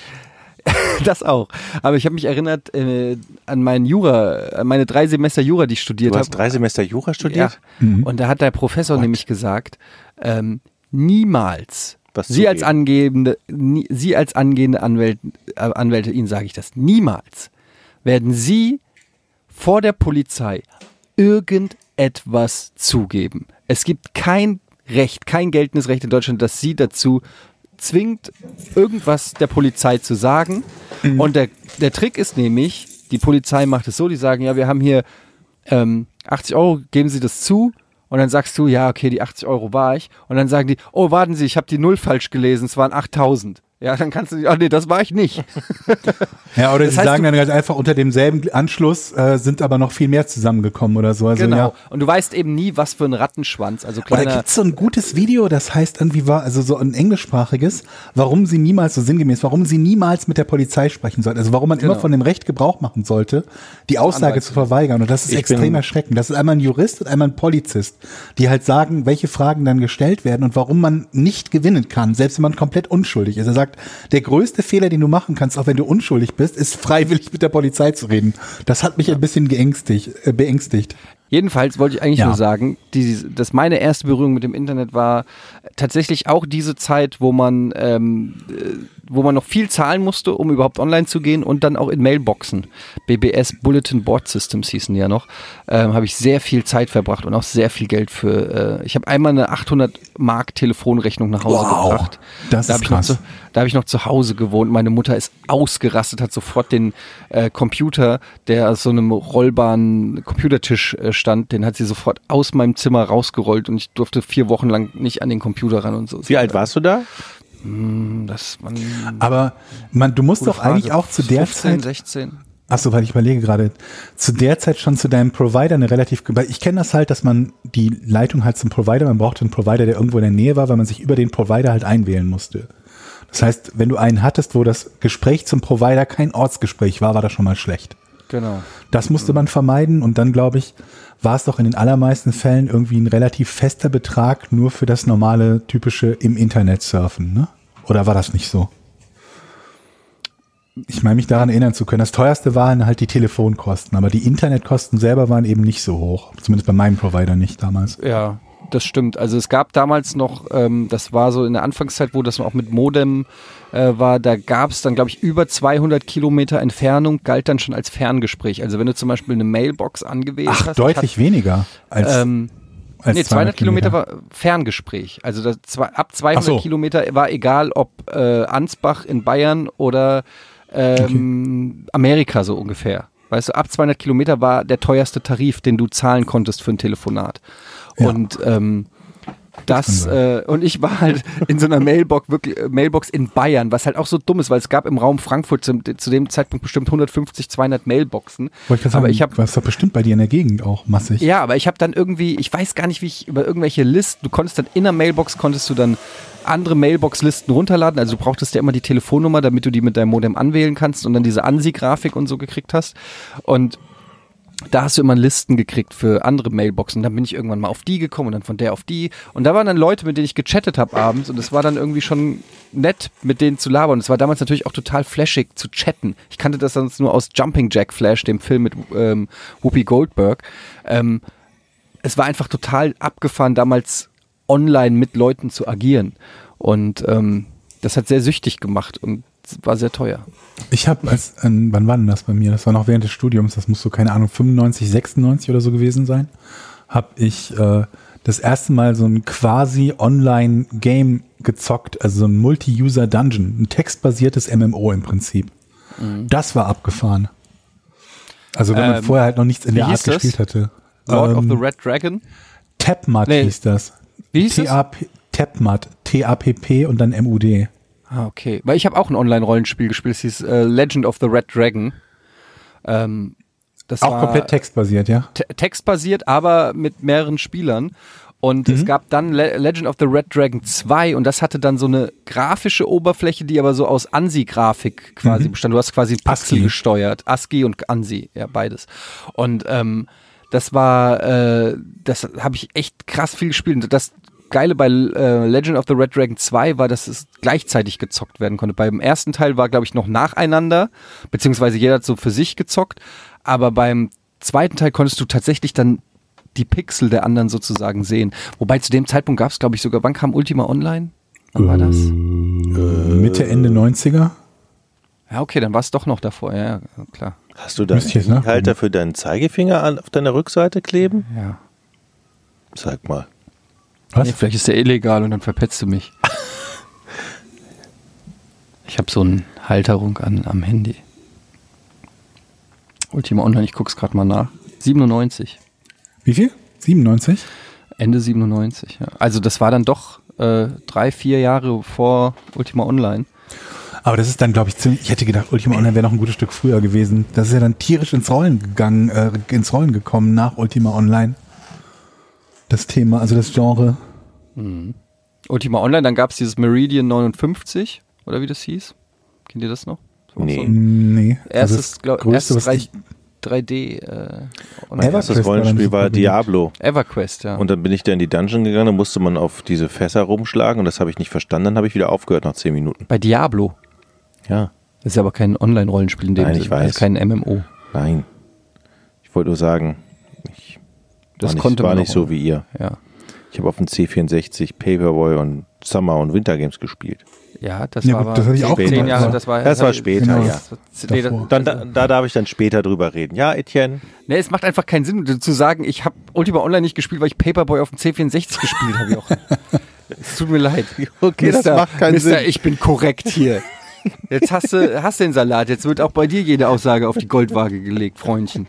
[laughs] das auch, aber ich habe mich erinnert äh, an meinen Jura, an meine drei Semester Jura, die ich studiert Du habe. hast drei Semester Jura studiert? Ja. Und da hat der Professor nämlich gesagt, ähm, niemals, Was Sie als zugeben. angehende, nie, Sie als angehende Anwält, äh, Anwälte, Ihnen sage ich das, niemals werden Sie vor der Polizei irgendetwas zugeben. Es gibt kein Recht, kein geltendes Recht in Deutschland, das Sie dazu zwingt, irgendwas der Polizei zu sagen. Und der, der Trick ist nämlich, die Polizei macht es so, die sagen, ja, wir haben hier ähm, 80 Euro, geben Sie das zu. Und dann sagst du, ja, okay, die 80 Euro war ich. Und dann sagen die, oh, warten Sie, ich habe die Null falsch gelesen, es waren 8000. Ja, dann kannst du, ach nee, das war ich nicht. [laughs] Ja, oder Das sie heißt, sagen dann halt einfach unter demselben Anschluss äh, sind aber noch viel mehr zusammengekommen oder so. Also, genau. ja. Und du weißt eben nie, was für ein Rattenschwanz. Also Oder kleiner. gibt's so ein gutes Video, das heißt irgendwie war, also so ein englischsprachiges, warum sie niemals, so sinngemäß, warum sie niemals mit der Polizei sprechen sollten. Also warum man immer Genau. von dem Recht Gebrauch machen sollte, die Aussage Anwalt zu verweigern. Und das ist Ich extrem erschreckend. Das ist einmal ein Jurist und einmal ein Polizist, die halt sagen, welche Fragen dann gestellt werden und warum man nicht gewinnen kann, selbst wenn man komplett unschuldig ist. Er sagt, der größte Fehler, den du machen kannst, auch wenn du unschuldig bist, ist freiwillig mit der Polizei zu reden. Das hat mich ein bisschen geängstigt, äh, beängstigt. Jedenfalls wollte ich eigentlich Ja. nur sagen, die, dass meine erste Berührung mit dem Internet war tatsächlich auch diese Zeit, wo man, ähm, äh, wo man noch viel zahlen musste, um überhaupt online zu gehen und dann auch in Mailboxen. BBS Bulletin Board Systems hießen die ja noch. Ähm, habe ich sehr viel Zeit verbracht und auch sehr viel Geld für. Äh, ich habe einmal eine 800 Mark Telefonrechnung nach Hause Wow, gebracht. das da ist noch krass. zu, da habe ich noch zu Hause gewohnt. Meine Mutter ist ausgerastet, hat sofort den äh, Computer, der aus so einem rollbaren Computertisch äh, stand, den hat sie sofort aus meinem Zimmer rausgerollt und ich durfte vier Wochen lang nicht an den Computer ran und so. Wie alt warst du da? Das man, Aber man, du musst doch eigentlich Frage. auch zu der 15, Zeit 16. Achso, weil ich überlege gerade, zu der Zeit schon zu deinem Provider eine relativ, weil ich kenne das halt, dass man die Leitung halt zum Provider, man brauchte einen Provider, der irgendwo in der Nähe war, weil man sich über den Provider halt einwählen musste. Das heißt, wenn du einen hattest, wo das Gespräch zum Provider kein Ortsgespräch war, war das schon mal schlecht. Genau. Das musste man vermeiden und dann, glaube ich, war es doch in den allermeisten Fällen irgendwie ein relativ fester Betrag nur für das normale, typische im Internet surfen, ne? Oder war das nicht so? Ich meine mich daran erinnern zu können. Das teuerste waren halt die Telefonkosten, aber die Internetkosten selber waren eben nicht so hoch. Zumindest bei meinem Provider nicht damals. Ja, das stimmt. Also es gab damals noch, ähm, das war so in der Anfangszeit, wo das auch mit Modem äh, war, da gab es dann, glaube ich, über 200 Kilometer Entfernung, galt dann schon als Ferngespräch. Also wenn du zum Beispiel eine Mailbox angewählt Ach, hast. deutlich weniger als, Hat, ähm, als nee, 200 Kilometer war Ferngespräch. Also das, zwei, ab 200 Ach so. Kilometer war egal, ob äh, Ansbach in Bayern oder ähm, Amerika so ungefähr. Weißt du, ab 200 Kilometer war der teuerste Tarif, den du zahlen konntest für ein Telefonat. Ja. Und ähm, Das, äh, und ich war halt in so einer Mailbox, wirklich, äh, Mailbox in Bayern, was halt auch so dumm ist, weil es gab im Raum Frankfurt zu, zu dem Zeitpunkt bestimmt 150, 200 Mailboxen. Wollte ich aber sagen, ich habe was doch bestimmt bei dir in der Gegend auch massig. ja, aber ich habe dann irgendwie, ich weiß gar nicht, wie ich über irgendwelche Listen, du konntest dann in der Mailbox, konntest du dann andere Mailbox-Listen runterladen. Also du brauchtest ja immer die Telefonnummer, damit du die mit deinem Modem anwählen kannst und dann diese ANSI-Grafik und so gekriegt hast. Und da hast du immer Listen gekriegt für andere Mailboxen. Dann bin ich irgendwann mal auf die gekommen und dann von der auf die. Und da waren dann Leute, mit denen ich gechattet habe abends und es war dann irgendwie schon nett, mit denen zu labern. Es war damals natürlich auch total flashig zu chatten. Ich kannte das sonst nur aus Jumping Jack Flash, dem Film mit ähm, Whoopi Goldberg. Ähm, es war einfach total abgefahren, damals online mit Leuten zu agieren. Und ähm, das hat sehr süchtig gemacht und war sehr teuer. Ich habe als, äh, wann war denn das bei mir? Das war noch während des Studiums, das muss so, keine Ahnung, 95, 96 oder so gewesen sein. Habe ich äh, das erste Mal so ein quasi Online-Game gezockt, also so ein Multi-User-Dungeon, ein textbasiertes MMO im Prinzip. Das war abgefahren. Also wenn man Ähm, vorher halt noch nichts in der Art hieß das? gespielt hatte. Lord of Ähm, the Red Dragon. Tapmat Nee. hieß das. Wie hieß das? T-A-P- Tapmat, T-A-P-P und dann M-U-D. Ah, okay. Weil ich habe auch ein Online-Rollenspiel gespielt, es hieß äh, Legend of the Red Dragon. Ähm, das Auch war komplett textbasiert, ja? te textbasiert, aber mit mehreren Spielern. Und es gab dann Le Legend of the Red Dragon 2 und das hatte dann so eine grafische Oberfläche, die aber so aus ANSI-Grafik quasi bestand. Du hast quasi ein Pixel ASCII. gesteuert. ASCII und ANSI, ja, beides. Und ähm, das war, äh, das habe ich echt krass viel gespielt. Und das Geile bei äh, Legend of the Red Dragon 2 war, dass es gleichzeitig gezockt werden konnte. Beim ersten Teil war, glaube ich, noch nacheinander, beziehungsweise jeder hat so für sich gezockt. Aber beim zweiten Teil konntest du tatsächlich dann die Pixel der anderen sozusagen sehen. Wobei zu dem Zeitpunkt gab es, glaube ich, sogar, wann kam Ultima Online? Wann war das? Äh, Mitte, Ende 90er. Ja, okay, dann war es doch noch davor, ja, ja, klar. Hast du da Müsste ich jetzt einen. Halter für deinen Zeigefinger an, auf deiner Rückseite kleben? Ja. Sag mal. Was? Nee, vielleicht ist der illegal und dann verpetzt du mich. [laughs] Ich habe so eine Halterung an, am Handy. Ultima Online, ich guck's gerade mal nach. 97. Wie viel? 97? Ende 97, ja. Also das war dann doch äh, drei, vier Jahre vor Ultima Online. Aber das ist dann, glaube ich, ziemlich. Ich hätte gedacht, Ultima Online wäre noch ein gutes Stück früher gewesen. Das ist ja dann tierisch ins Rollen gegangen, äh, ins Rollen gekommen nach Ultima Online. Das Thema, also das Genre. Ultima Online, dann gab's dieses Meridian 59, oder wie das hieß. Kennt ihr das noch? Das Nee. So Nee. erstes, also das glaub, Größte, erstes was ich, 3D äh, Das Rollenspiel war. Diablo. EverQuest, ja. Und dann bin ich da in die Dungeon gegangen, da musste man auf diese Fässer rumschlagen und das habe ich nicht verstanden. Dann habe ich wieder aufgehört nach zehn Minuten. Bei Diablo. Ja, Das ist aber kein Online-Rollenspiel in dem Nein, ich Sinne. weiß. Das ist kein MMO. nein. Ich wollte nur sagen, ich Das war nicht, konnte war man nicht auch. so wie ihr. Ja. Ich habe auf dem C64 Paperboy und Summer und Winter Games gespielt. Ja, das Ja, war gut, aber das hatte ich auch zehn Jahre, das war, Das war später, Genau. ja. Das war- nee, das-. Dann, da, da darf ich dann später drüber reden. Ja, Etienne? Nee, es macht einfach keinen Sinn zu sagen, ich habe Ultima Online nicht gespielt, weil ich Paperboy auf dem C64 gespielt habe. Es tut mir leid. Okay, das Mister- macht keinen Mister, Sinn. ich bin korrekt hier. Jetzt hast du hast den Salat. Jetzt wird auch bei dir jede Aussage auf die Goldwaage gelegt, Freundchen.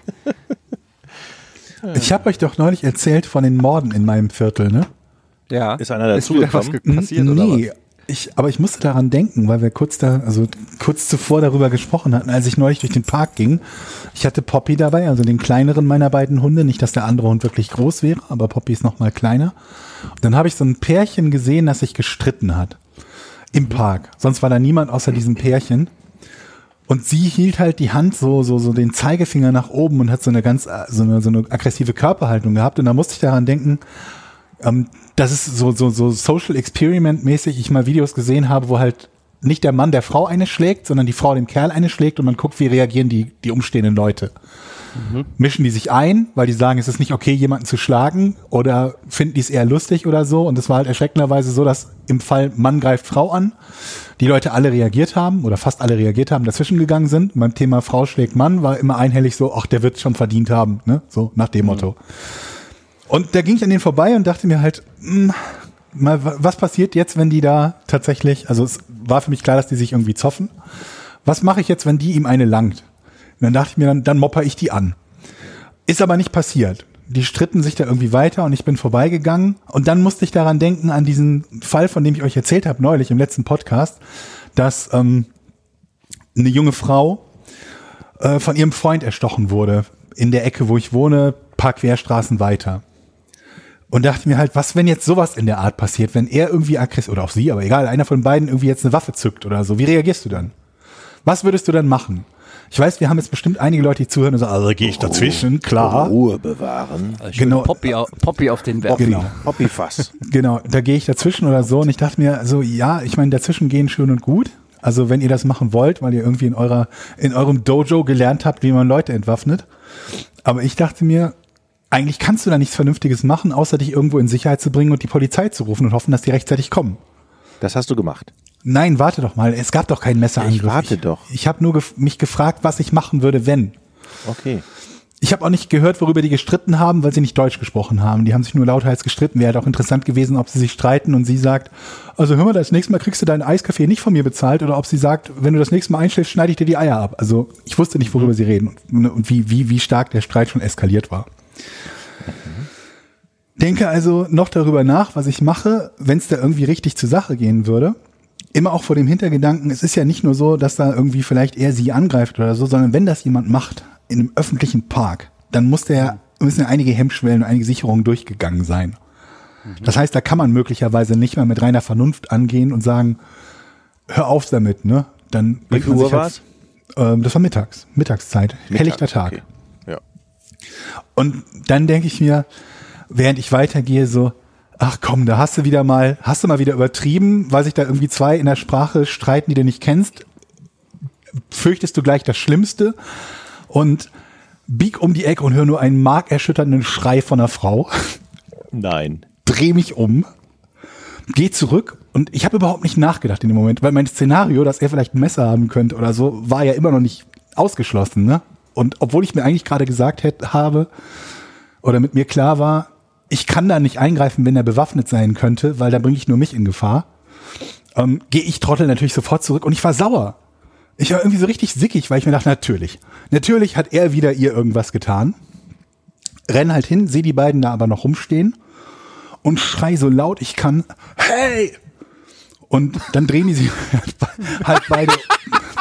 Ich habe euch doch neulich erzählt von den Morden in meinem Viertel, ne? Ja. Ist einer Ist wieder was passiert oder nee, was? ich, aber ich musste daran denken, weil wir kurz da, also kurz zuvor darüber gesprochen hatten, als ich neulich durch den Park ging. Ich hatte Poppy dabei, also den kleineren meiner beiden Hunde. Nicht, dass der andere Hund wirklich groß wäre, aber Poppy ist noch mal kleiner. Dann habe ich so ein Pärchen gesehen, das sich gestritten hat. Im Park. Sonst war da niemand außer diesem Pärchen. Und sie hielt halt die Hand so, so, so den Zeigefinger nach oben und hat so eine ganz, äh, so eine, so eine aggressive Körperhaltung gehabt. Und da musste ich daran denken, ähm, das ist so, so, so Social Experiment mäßig, ich mal Videos gesehen habe, wo halt nicht der Mann der Frau eine schlägt, sondern die Frau dem Kerl eine schlägt und man guckt, wie reagieren die, die umstehenden Leute. Mischen die sich ein, weil die sagen, es ist nicht okay, jemanden zu schlagen oder finden die es eher lustig oder so. Und es war halt erschreckenderweise so, dass im Fall Mann greift Frau an, die Leute alle reagiert haben oder fast alle reagiert haben, dazwischen gegangen sind. Und beim Thema Frau schlägt Mann war immer einhellig so, ach, der wird schon verdient haben, ne? So nach dem Motto. Und da ging ich an denen vorbei und dachte mir halt, mh, mal, wa- was passiert jetzt, wenn die da tatsächlich, also es war für mich klar, dass die sich irgendwie zoffen. Was mache ich jetzt, wenn die ihm eine langt? Und dann dachte ich mir, dann, dann mopper ich die an. Ist aber nicht passiert. die stritten sich da irgendwie weiter und ich bin vorbeigegangen. Und dann musste ich daran denken, an diesen Fall, von dem ich euch erzählt habe neulich im letzten Podcast, dass ähm, eine junge Frau äh, von ihrem Freund erstochen wurde in der Ecke, wo ich wohne, paar Querstraßen weiter. Und dachte mir halt, was, wenn jetzt sowas in der Art passiert, wenn er irgendwie aggressiv, oder auch sie, aber egal, einer von beiden irgendwie jetzt eine Waffe zückt oder so, wie reagierst du dann? Was würdest du dann machen? Ich weiß, wir haben jetzt bestimmt einige Leute, die zuhören und sagen, also gehe ich dazwischen, klar. Ruhe bewahren. Genau. Poppy, au- Poppy auf den Web. Genau. Hobbyfass. [laughs] Genau, da gehe ich dazwischen oder so und ich dachte mir, so ja, ich meine, dazwischen gehen schön und gut. Also wenn ihr das machen wollt, weil ihr irgendwie in eurer in eurem Dojo gelernt habt, wie man Leute entwaffnet. Aber ich dachte mir, eigentlich kannst du da nichts Vernünftiges machen, außer dich irgendwo in Sicherheit zu bringen und die Polizei zu rufen und hoffen, dass die rechtzeitig kommen. Das hast du gemacht. Nein, warte doch mal, es gab doch keinen Messerangriff. Ich warte ich, doch. Ich habe nur gef mich gefragt, was ich machen würde, wenn. Okay. Ich habe auch nicht gehört, worüber die gestritten haben, weil sie nicht Deutsch gesprochen haben. Die haben sich nur lauthals gestritten. Wäre halt auch interessant gewesen, ob sie sich streiten und sie sagt, also hör mal, das nächste Mal kriegst du deinen Eiskaffee nicht von mir bezahlt oder ob sie sagt, wenn du das nächste Mal einschläfst, schneide ich dir die Eier ab. Also ich wusste nicht, worüber sie reden und, und wie, wie, wie stark der Streit schon eskaliert war. Denke also noch darüber nach, was ich mache, wenn es da irgendwie richtig zur Sache gehen würde. Immer auch vor dem Hintergedanken, es ist ja nicht nur so, dass da irgendwie vielleicht er sie angreift oder so, sondern wenn das jemand macht in einem öffentlichen Park, dann muss der, müssen ja einige Hemmschwellen und einige Sicherungen durchgegangen sein. Das heißt, da kann man möglicherweise nicht mal mit reiner Vernunft angehen und sagen, hör auf damit, ne? Dann Wie viel Uhr war's? ähm, Das war mittags, Mittagszeit, helllichter Tag. Okay. Ja. Und dann denke ich mir, während ich weitergehe, so, ach komm, da hast du wieder mal, hast du mal wieder übertrieben, weil sich da irgendwie zwei in der Sprache streiten, die du nicht kennst. Fürchtest du gleich das Schlimmste und bieg um die Ecke und hör nur einen markerschütternden Schrei von einer Frau. Nein. Dreh mich um, geh zurück und ich habe überhaupt nicht nachgedacht in dem Moment, weil mein Szenario, dass er vielleicht ein Messer haben könnte oder so, war ja immer noch nicht ausgeschlossen. Ne? Und obwohl ich mir eigentlich gerade gesagt hätte, habe oder mit mir klar war, ich kann da nicht eingreifen, wenn er bewaffnet sein könnte, weil da bringe ich nur mich in Gefahr, ähm, gehe ich Trottel natürlich sofort zurück und ich war sauer. Ich war irgendwie so richtig sickig, weil ich mir dachte, natürlich, natürlich hat er wieder ihr irgendwas getan. Renn halt hin, sehe die beiden da aber noch rumstehen und schrei so laut ich kann, hey! Und dann drehen die sich [laughs] halt beide.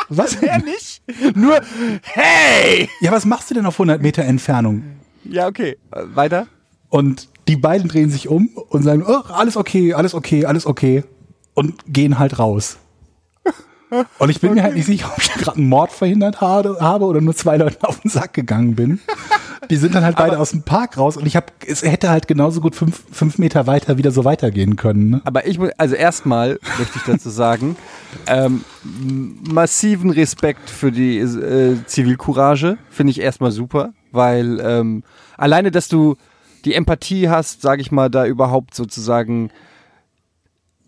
Was? Ja, nicht. Nur, hey! Ja, was machst du denn auf 100 Meter Entfernung? Ja, okay. Weiter? Und die beiden drehen sich um und sagen, oh, alles okay, alles okay, alles okay. Und gehen halt raus. [laughs] Und ich bin mir halt nicht sicher, ob ich gerade einen Mord verhindert habe, oder nur zwei Leuten [laughs] auf den Sack gegangen bin. Die sind dann halt beide aus dem Park raus und ich habe, es hätte halt genauso gut fünf, fünf Meter weiter wieder so weitergehen können. Ne? Aber ich also erstmal möchte ich dazu sagen, [laughs] ähm, massiven Respekt für die äh, Zivilcourage, finde ich erstmal super, weil ähm, alleine, dass du die Empathie hast, sage ich mal, da überhaupt sozusagen,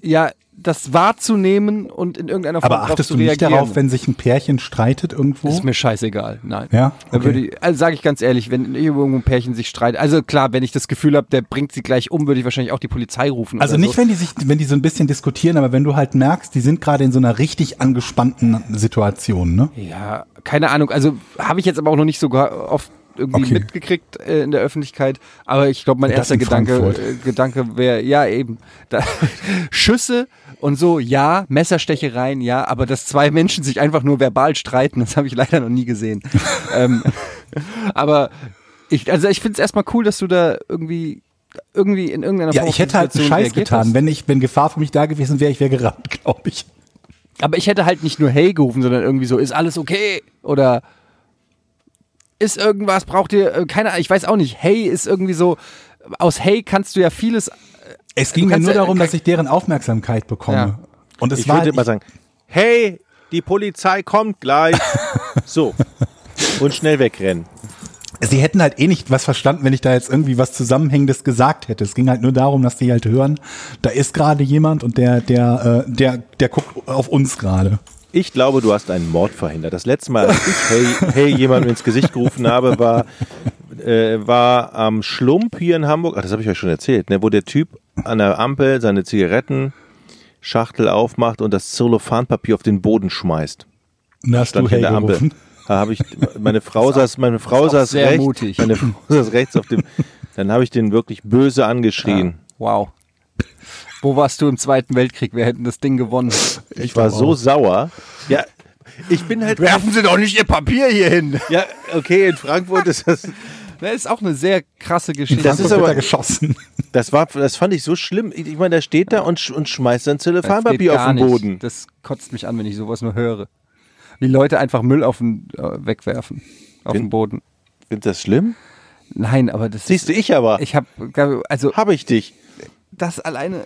ja, das wahrzunehmen und in irgendeiner Form Aber achtest du nicht darauf, wenn sich ein Pärchen streitet irgendwo? ist mir scheißegal, nein. Ja? Okay. würde ich, also sage ich ganz ehrlich, wenn irgendwo ein Pärchen sich streitet, also klar, wenn ich das Gefühl habe, der bringt sie gleich um, würde ich wahrscheinlich auch die Polizei rufen. Also nicht, so. wenn die sich, wenn die so ein bisschen diskutieren, aber wenn du halt merkst, die sind gerade in so einer richtig angespannten Situation, ne? Ja, keine Ahnung. Also habe ich jetzt aber auch noch nicht so oft irgendwie Okay. mitgekriegt äh, in der Öffentlichkeit. Aber ich glaube, mein Das erster Gedanke, äh, Gedanke wäre, ja eben, da, [laughs] Schüsse und so, ja, Messerstechereien, ja, aber dass zwei Menschen sich einfach nur verbal streiten, das habe ich leider noch nie gesehen. [laughs] ähm, aber ich, also ich finde es erstmal cool, dass du da irgendwie irgendwie in irgendeiner Ja, Form ich auf die hätte halt einen Scheiß getan. hast. Wenn ich, wenn Gefahr für mich da gewesen wäre, ich wäre gerannt, [laughs] glaube ich. Aber ich hätte halt nicht nur Hey gerufen, sondern irgendwie so, ist alles okay? Oder ist irgendwas, braucht ihr, äh, keine Ahnung, ich weiß auch nicht. Hey ist irgendwie so, aus Hey kannst du ja vieles, Es Du ging mir nur ja- darum, dass ich deren Aufmerksamkeit bekomme. Ja. Und es Ich war würde mal sagen, hey, die Polizei kommt gleich. [laughs] so. Und schnell wegrennen. sie hätten halt eh nicht was verstanden, wenn ich da jetzt irgendwie was Zusammenhängendes gesagt hätte. Es ging halt nur darum, dass die halt hören, da ist gerade jemand und der, der, äh, der, der guckt auf uns gerade. Ich glaube, du hast einen Mord verhindert. Das letzte Mal, als ich hey, hey jemandem ins Gesicht gerufen habe, war, äh, war am Schlump hier in Hamburg. Ach, das habe ich euch schon erzählt, ne, wo der Typ an der Ampel seine Zigarettenschachtel aufmacht und das Zellophanpapier auf den Boden schmeißt. Da hast Stand du hey der Ampel. gerufen. Da habe ich, meine Frau saß, meine Frau saß rechts, mutig. meine Frau saß rechts auf dem, Dann habe ich den wirklich böse angeschrien. Wow. Wo warst du im Zweiten Weltkrieg? Wir hätten das Ding gewonnen. Ich war so sauer. Ja, ich bin halt. Werfen Sie doch nicht Ihr Papier hier hin. Ja, okay, in Frankfurt ist das. Das ist auch eine sehr krasse Geschichte. Das ist aber- er geschossen. Das war, das fand ich so schlimm. Ich ich meine, der steht da und, und schmeißt dann geht Zellophanpapier auf den nicht. Boden. Das kotzt mich an, wenn ich sowas nur höre. Wie Leute einfach Müll auf den, äh, wegwerfen. Auf Bin- den Boden. Findest du das schlimm? Nein, aber das Siehst du, ist, ich aber. ich habe, also Habe ich dich. Das alleine,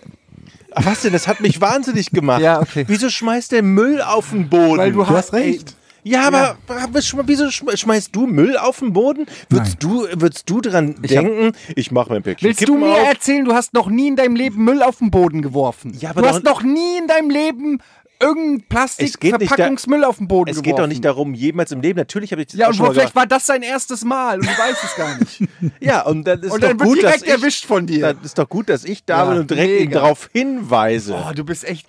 Ach, was denn? Das hat mich wahnsinnig gemacht. Ja, okay. Wieso schmeißt der Müll auf den Boden? weil du, Du hast recht. ja, aber sch- wieso schm- schmeißt du Müll auf den Boden? Würdest du, würdest du dran Ich hab- denken, ich mache mir ein Päckchen Willst du Kippen mir auf? erzählen, du hast noch nie in deinem Leben Müll auf den Boden geworfen? Ja, aber du hast noch nie in deinem Leben irgendein Plastikverpackungsmüll auf den Boden Es geworfen. geht doch nicht darum, jemals im Leben. Natürlich habe ich das Ja, und wo, vielleicht gemacht. war das sein erstes Mal und du weißt es gar nicht. [laughs] Ja, und dann ist Und doch dann wird gut, dass direkt ich, erwischt von dir. Das ist doch gut, dass ich da Ja, bin und direkt ihn darauf hinweise. Oh, du bist echt.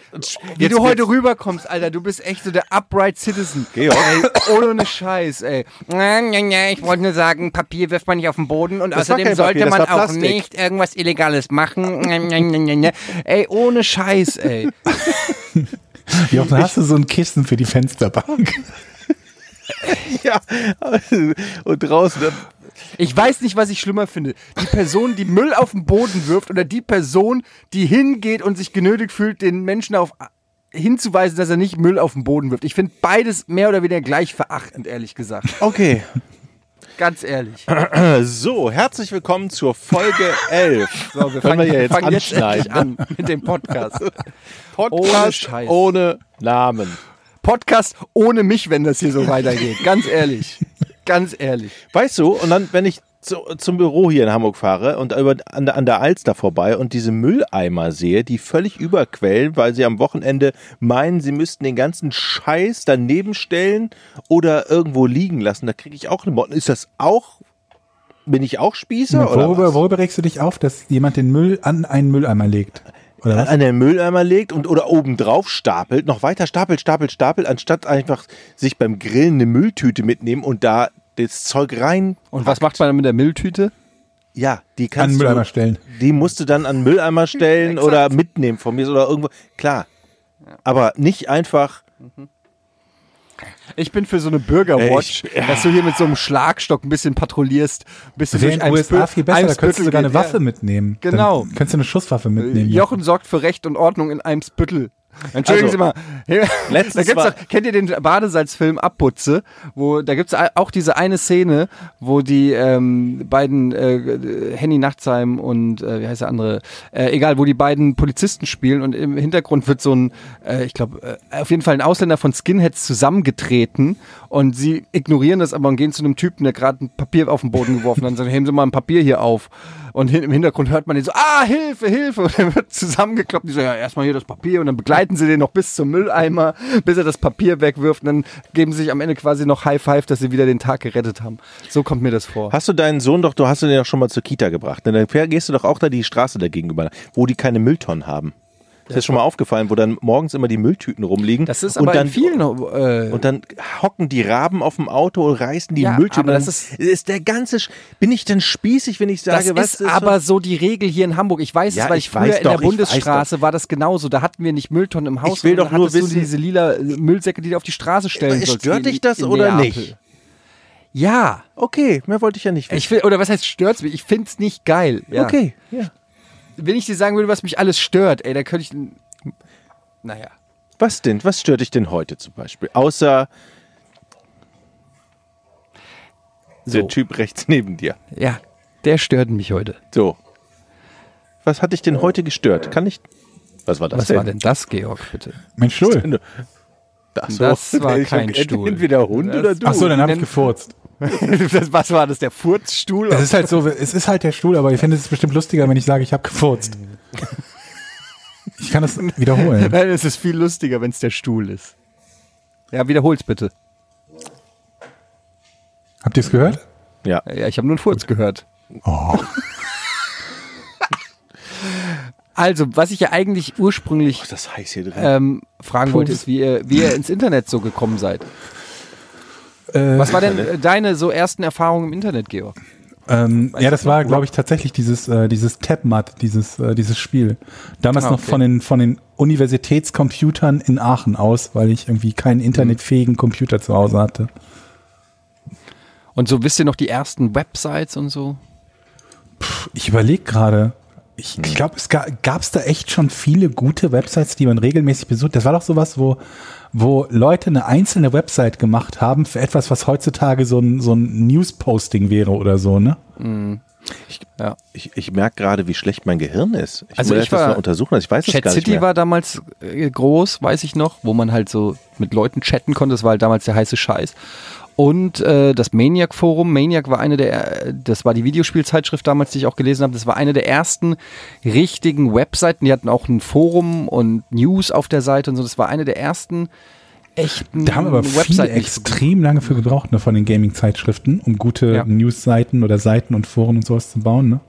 Wie Jetzt du heute rüberkommst, Alter, du bist echt so der upright Citizen. Georg. Ey, ohne Scheiß, ey. Ich wollte nur sagen, Papier wirft man nicht auf den Boden und Das außerdem sollte Papier, man auch nicht irgendwas Illegales machen. Ey, ohne Scheiß, ey. [laughs] Jochen, hast du so ein Kissen für die Fensterbank? [laughs] Ja, und draußen. Ich weiß nicht, was ich schlimmer finde. Die Person, die Müll auf den Boden wirft oder die Person, die hingeht und sich genötigt fühlt, den Menschen auf hinzuweisen, dass er nicht Müll auf den Boden wirft. Ich finde beides mehr oder weniger gleich verachtend, ehrlich gesagt. Okay. Ganz ehrlich. [clears throat] So, herzlich willkommen zur Folge [laughs] 11. So, wir fangen, wir ja jetzt fangen jetzt endlich an mit dem Podcast. [laughs] Ohne Podcast Scheiß. ohne Namen. Podcast ohne mich, wenn das hier so weitergeht. Ganz ehrlich. Ganz ehrlich. Weißt du, und dann, wenn ich zu, zum Büro hier in Hamburg fahre und über, an, der- an der Alster vorbei und diese Mülleimer sehe, die völlig überquellen, weil sie am Wochenende meinen, sie müssten den ganzen Scheiß daneben stellen oder irgendwo liegen lassen, da kriege ich auch eine Motten. Ist das auch, bin ich auch Spießer? oder worüber, was? worüber regst du dich auf, dass jemand den Müll an einen Mülleimer legt? Oder was? an den Mülleimer legt und oder oben drauf stapelt, noch weiter stapelt, stapelt, stapelt, anstatt einfach sich beim Grillen eine Mülltüte mitnehmen und da das Zeug rein. Und was macht man dann mit der Mülltüte? Ja, die An kannst den Mülleimer du, stellen. die musst du dann an den Mülleimer stellen oder mitnehmen von mir oder irgendwo. Klar. Aber nicht einfach. Ich bin für so eine Bürgerwatch, dass du hier mit so einem Schlagstock ein bisschen patrouillierst, ein bisschen wäre in den durch USA viel besser, da könntest du sogar eine. Waffe Ja. mitnehmen. Genau. Dann könntest du eine Schusswaffe mitnehmen. Jochen sorgt für Recht und Ordnung in Eimsbüttel. Entschuldigen Also, Sie mal. [laughs] da letztens gibt's doch, kennt ihr den Badesalzfilm Abputze? Wo, da gibt es auch diese eine Szene, wo die ähm, beiden äh, Henny Nachtsheim und äh, wie heißt der andere, äh, egal, wo die beiden Polizisten spielen und im Hintergrund wird so ein, äh, ich glaube, äh, auf jeden Fall ein Ausländer von Skinheads zusammengetreten und sie ignorieren das aber und gehen zu einem Typen, der gerade ein Papier auf den Boden geworfen hat und sagen, [laughs] heben Sie mal ein Papier hier auf. Und hin, im Hintergrund hört man den so, ah, Hilfe, Hilfe. Und er wird zusammengekloppt. Die so, ja, erstmal hier das Papier. Und dann begleiten sie den noch bis zum Mülleimer, bis er das Papier wegwirft. Und dann geben sie sich am Ende quasi noch High Five, dass sie wieder den Tag gerettet haben. So kommt mir das vor. Hast du deinen Sohn doch, du hast ihn ja schon mal zur Kita gebracht. Dann gehst du doch auch da die Straße da gegenüber, wo die keine Mülltonnen haben. Ist das schon mal aufgefallen, wo dann morgens immer die Mülltüten rumliegen? Das ist und aber dann, in vielen. Äh, Und dann hocken die Raben auf dem Auto und reißen die Ja, Mülltüten. aber das ist- ist der ganze. Sch bin ich denn spießig, wenn ich das sage, was ist aber so die Regel hier in Hamburg. Ich weiß Ja, es, weil ich ich früher in doch, der Bundesstraße war das genauso. Da hatten wir nicht Mülltonnen im Haus. Ich will doch nur wissen- diese lila äh, Müllsäcke, die du auf die Straße stellen sollst. stört dich das oder Neapel. nicht? Ja. Okay, mehr wollte ich ja nicht wissen. Ich will, oder was heißt stört's mich? Ich find's nicht geil. Ja. Okay, ja. Wenn ich dir sagen würde, was mich alles stört, ey, da könnte ich. Naja. Was denn? Was stört dich denn heute zum Beispiel? Außer So. der Typ rechts neben dir. Ja, der stört mich heute. So. Was hat dich denn heute gestört? Kann ich. Was war das Was denn? war denn das, Georg, bitte? Mein Stuhl. Ach Das war Ich- kein ent- Stuhl. Entweder Hund Das- oder du. Ach so, dann habe ich gefurzt. [laughs] das, was war das, der Furzstuhl? Es ist halt so, es ist halt der Stuhl, aber ich finde es bestimmt lustiger, wenn ich sage, ich habe gefurzt. Ich kann das wiederholen. Nein, es ist viel lustiger, wenn es der Stuhl ist. Ja, wiederhol's bitte. Habt ihr es gehört? ja. Ja, ich habe nur einen Furz gehört. Oh. Also, was ich ja eigentlich ursprünglich drin. ähm, fragen wollte, ist, wie ihr, wie ihr ins Internet so gekommen seid. Äh, Was war denn äh, deine so ersten Erfahrungen im Internet, Georg? Ähm, ja, das noch, war, glaube ich, tatsächlich dieses, äh, dieses Tabmat, dieses, äh, dieses Spiel. Damals Ah, noch okay. von den, von den Universitätscomputern in Aachen aus, weil ich irgendwie keinen internetfähigen Computer zu Hause hatte. Und so wisst ihr noch die ersten Websites und so? Ich überlege gerade. Ich, ich glaube, es ga, gab es da echt schon viele gute Websites, die man regelmäßig besucht. Das war doch sowas, wo, wo Leute eine einzelne Website gemacht haben für etwas, was heutzutage so ein, so ein News-Posting wäre oder so, ne? Ja. Ich, ich merke gerade, wie schlecht mein Gehirn ist. Ich Also muss ich das war- mal untersuchen. Ich weiß es Chat gar nicht City mehr. war damals äh, groß, weiß ich noch, wo man halt so mit Leuten chatten konnte. Das war halt damals der heiße Scheiß. Und äh, das Maniac Forum. Maniac war eine der, äh, das war die Videospielzeitschrift damals, die ich auch gelesen habe. Das war eine der ersten richtigen Webseiten. Die hatten auch ein Forum und News auf der Seite und so. Das war eine der ersten echten Da haben aber Webseiten. die ich- extrem lange für gebraucht, ne, von den Gaming-Zeitschriften, um gute Ja. News-Seiten oder Seiten und Foren und sowas zu bauen, ne?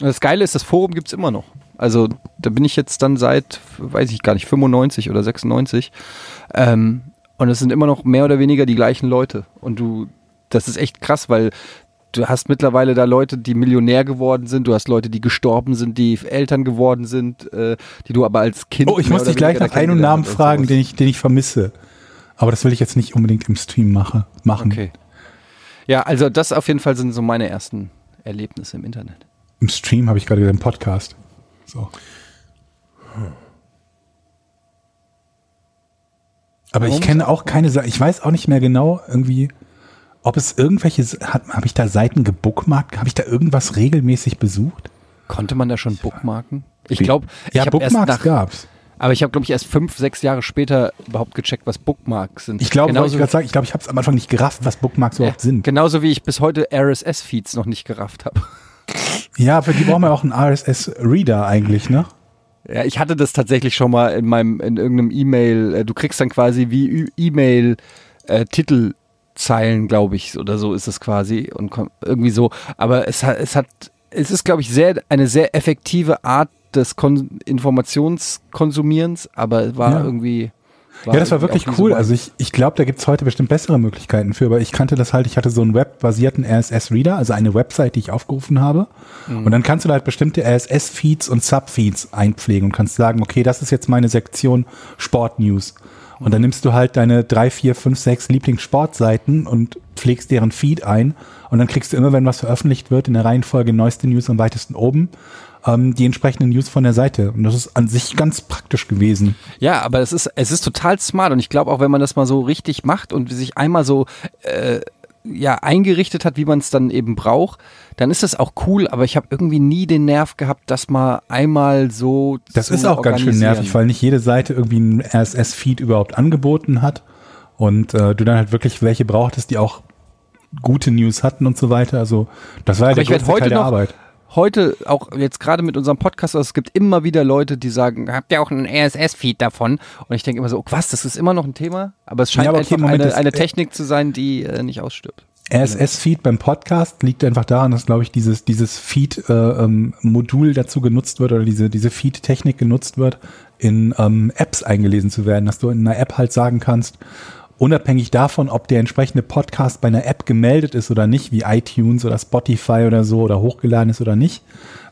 Das Geile ist, das Forum gibt's immer noch. Also da bin ich jetzt dann seit, weiß ich gar nicht, 95 oder 96. Ähm, und es sind immer noch mehr oder weniger die gleichen Leute. Und du, das ist echt krass, weil du hast mittlerweile da Leute, die Millionär geworden sind. Du hast Leute, die gestorben sind, die Eltern geworden sind, äh, die du aber als Kind. Oh, ich muss dich gleich nach Ein- und kennengelernt Namen fragen, den ich, den ich vermisse. Aber das will ich jetzt nicht unbedingt im Stream mache, machen. Okay. Ja, also das auf jeden Fall sind so meine ersten Erlebnisse im Internet. Im Stream habe ich gerade wieder einen Podcast. So. Aber ich kenne auch keine. Ich weiß auch nicht mehr genau irgendwie, ob es irgendwelche, habe ich da Seiten gebookmarkt? Habe ich da irgendwas regelmäßig besucht? Konnte man da schon bookmarken? Ich glaube, Ja, ich Bookmarks nach, gab's. Aber ich habe, glaube ich, erst fünf, sechs Jahre später überhaupt gecheckt, was Bookmarks sind. Ich glaube, ich gerade sagen, ich glaube, ich habe es am Anfang nicht gerafft, was Bookmarks überhaupt sind. genauso wie ich bis heute RSS-Feeds noch nicht gerafft habe. Ja, für die brauchen wir auch einen RSS-Reader eigentlich, ne? Ja, ich hatte das tatsächlich schon mal in meinem, in irgendeinem E-Mail. äh, Du kriegst dann quasi wie Ü- E-Mail äh, Titelzeilen, glaube ich, oder so ist es quasi und irgendwie so. Aber es hat, es hat, es ist, glaube ich, sehr eine sehr effektive Art des Kon Informationskonsumierens, aber war Ja. irgendwie. Ja, das war wirklich cool. so Also ich, ich glaube, da gibt's heute bestimmt bessere Möglichkeiten für, aber ich kannte das halt, ich hatte so einen webbasierten RSS-Reader, also eine Website, die ich aufgerufen habe. Mhm. Und dann kannst du da halt bestimmte RSS-Feeds und Subfeeds einpflegen und kannst sagen, okay, das ist jetzt meine Sektion Sportnews. Und Mhm. dann nimmst du halt deine drei, vier, fünf, sechs Lieblingssportseiten und pflegst deren Feed ein. Und dann kriegst du immer, wenn was veröffentlicht wird, in der Reihenfolge neueste News am weitesten oben, ähm, die entsprechenden News von der Seite. Und das ist an sich ganz praktisch gewesen. Ja, aber es ist, es ist total smart und ich glaube auch, wenn man das mal so richtig macht und sich einmal so äh, ja, eingerichtet hat, wie man es dann eben braucht, dann ist das auch cool, aber ich habe irgendwie nie den Nerv gehabt, das mal einmal so Das ist auch ganz schön nervig, weil nicht jede Seite irgendwie einen RSS-Feed überhaupt angeboten hat und äh, du dann halt wirklich welche brauchtest, die auch gute News hatten und so weiter. Also das war ja Aber der größte Teil der noch- Arbeit. Heute, auch jetzt gerade mit unserem Podcast, also es gibt immer wieder Leute, die sagen, habt ihr auch einen RSS-Feed davon? Und ich denke immer so, oh, was, das ist immer noch ein Thema? Aber es scheint Ja, aber okay, einfach eine, eine Technik zu sein, die äh, nicht ausstirbt. RSS-Feed beim Podcast liegt einfach daran, dass, glaube ich, dieses, dieses Feed-Modul dazu genutzt wird oder diese, diese Feed-Technik genutzt wird, in ähm, Apps eingelesen zu werden, dass du in einer App halt sagen kannst, unabhängig davon, ob der entsprechende Podcast bei einer App gemeldet ist oder nicht, wie iTunes oder Spotify oder so oder hochgeladen ist oder nicht,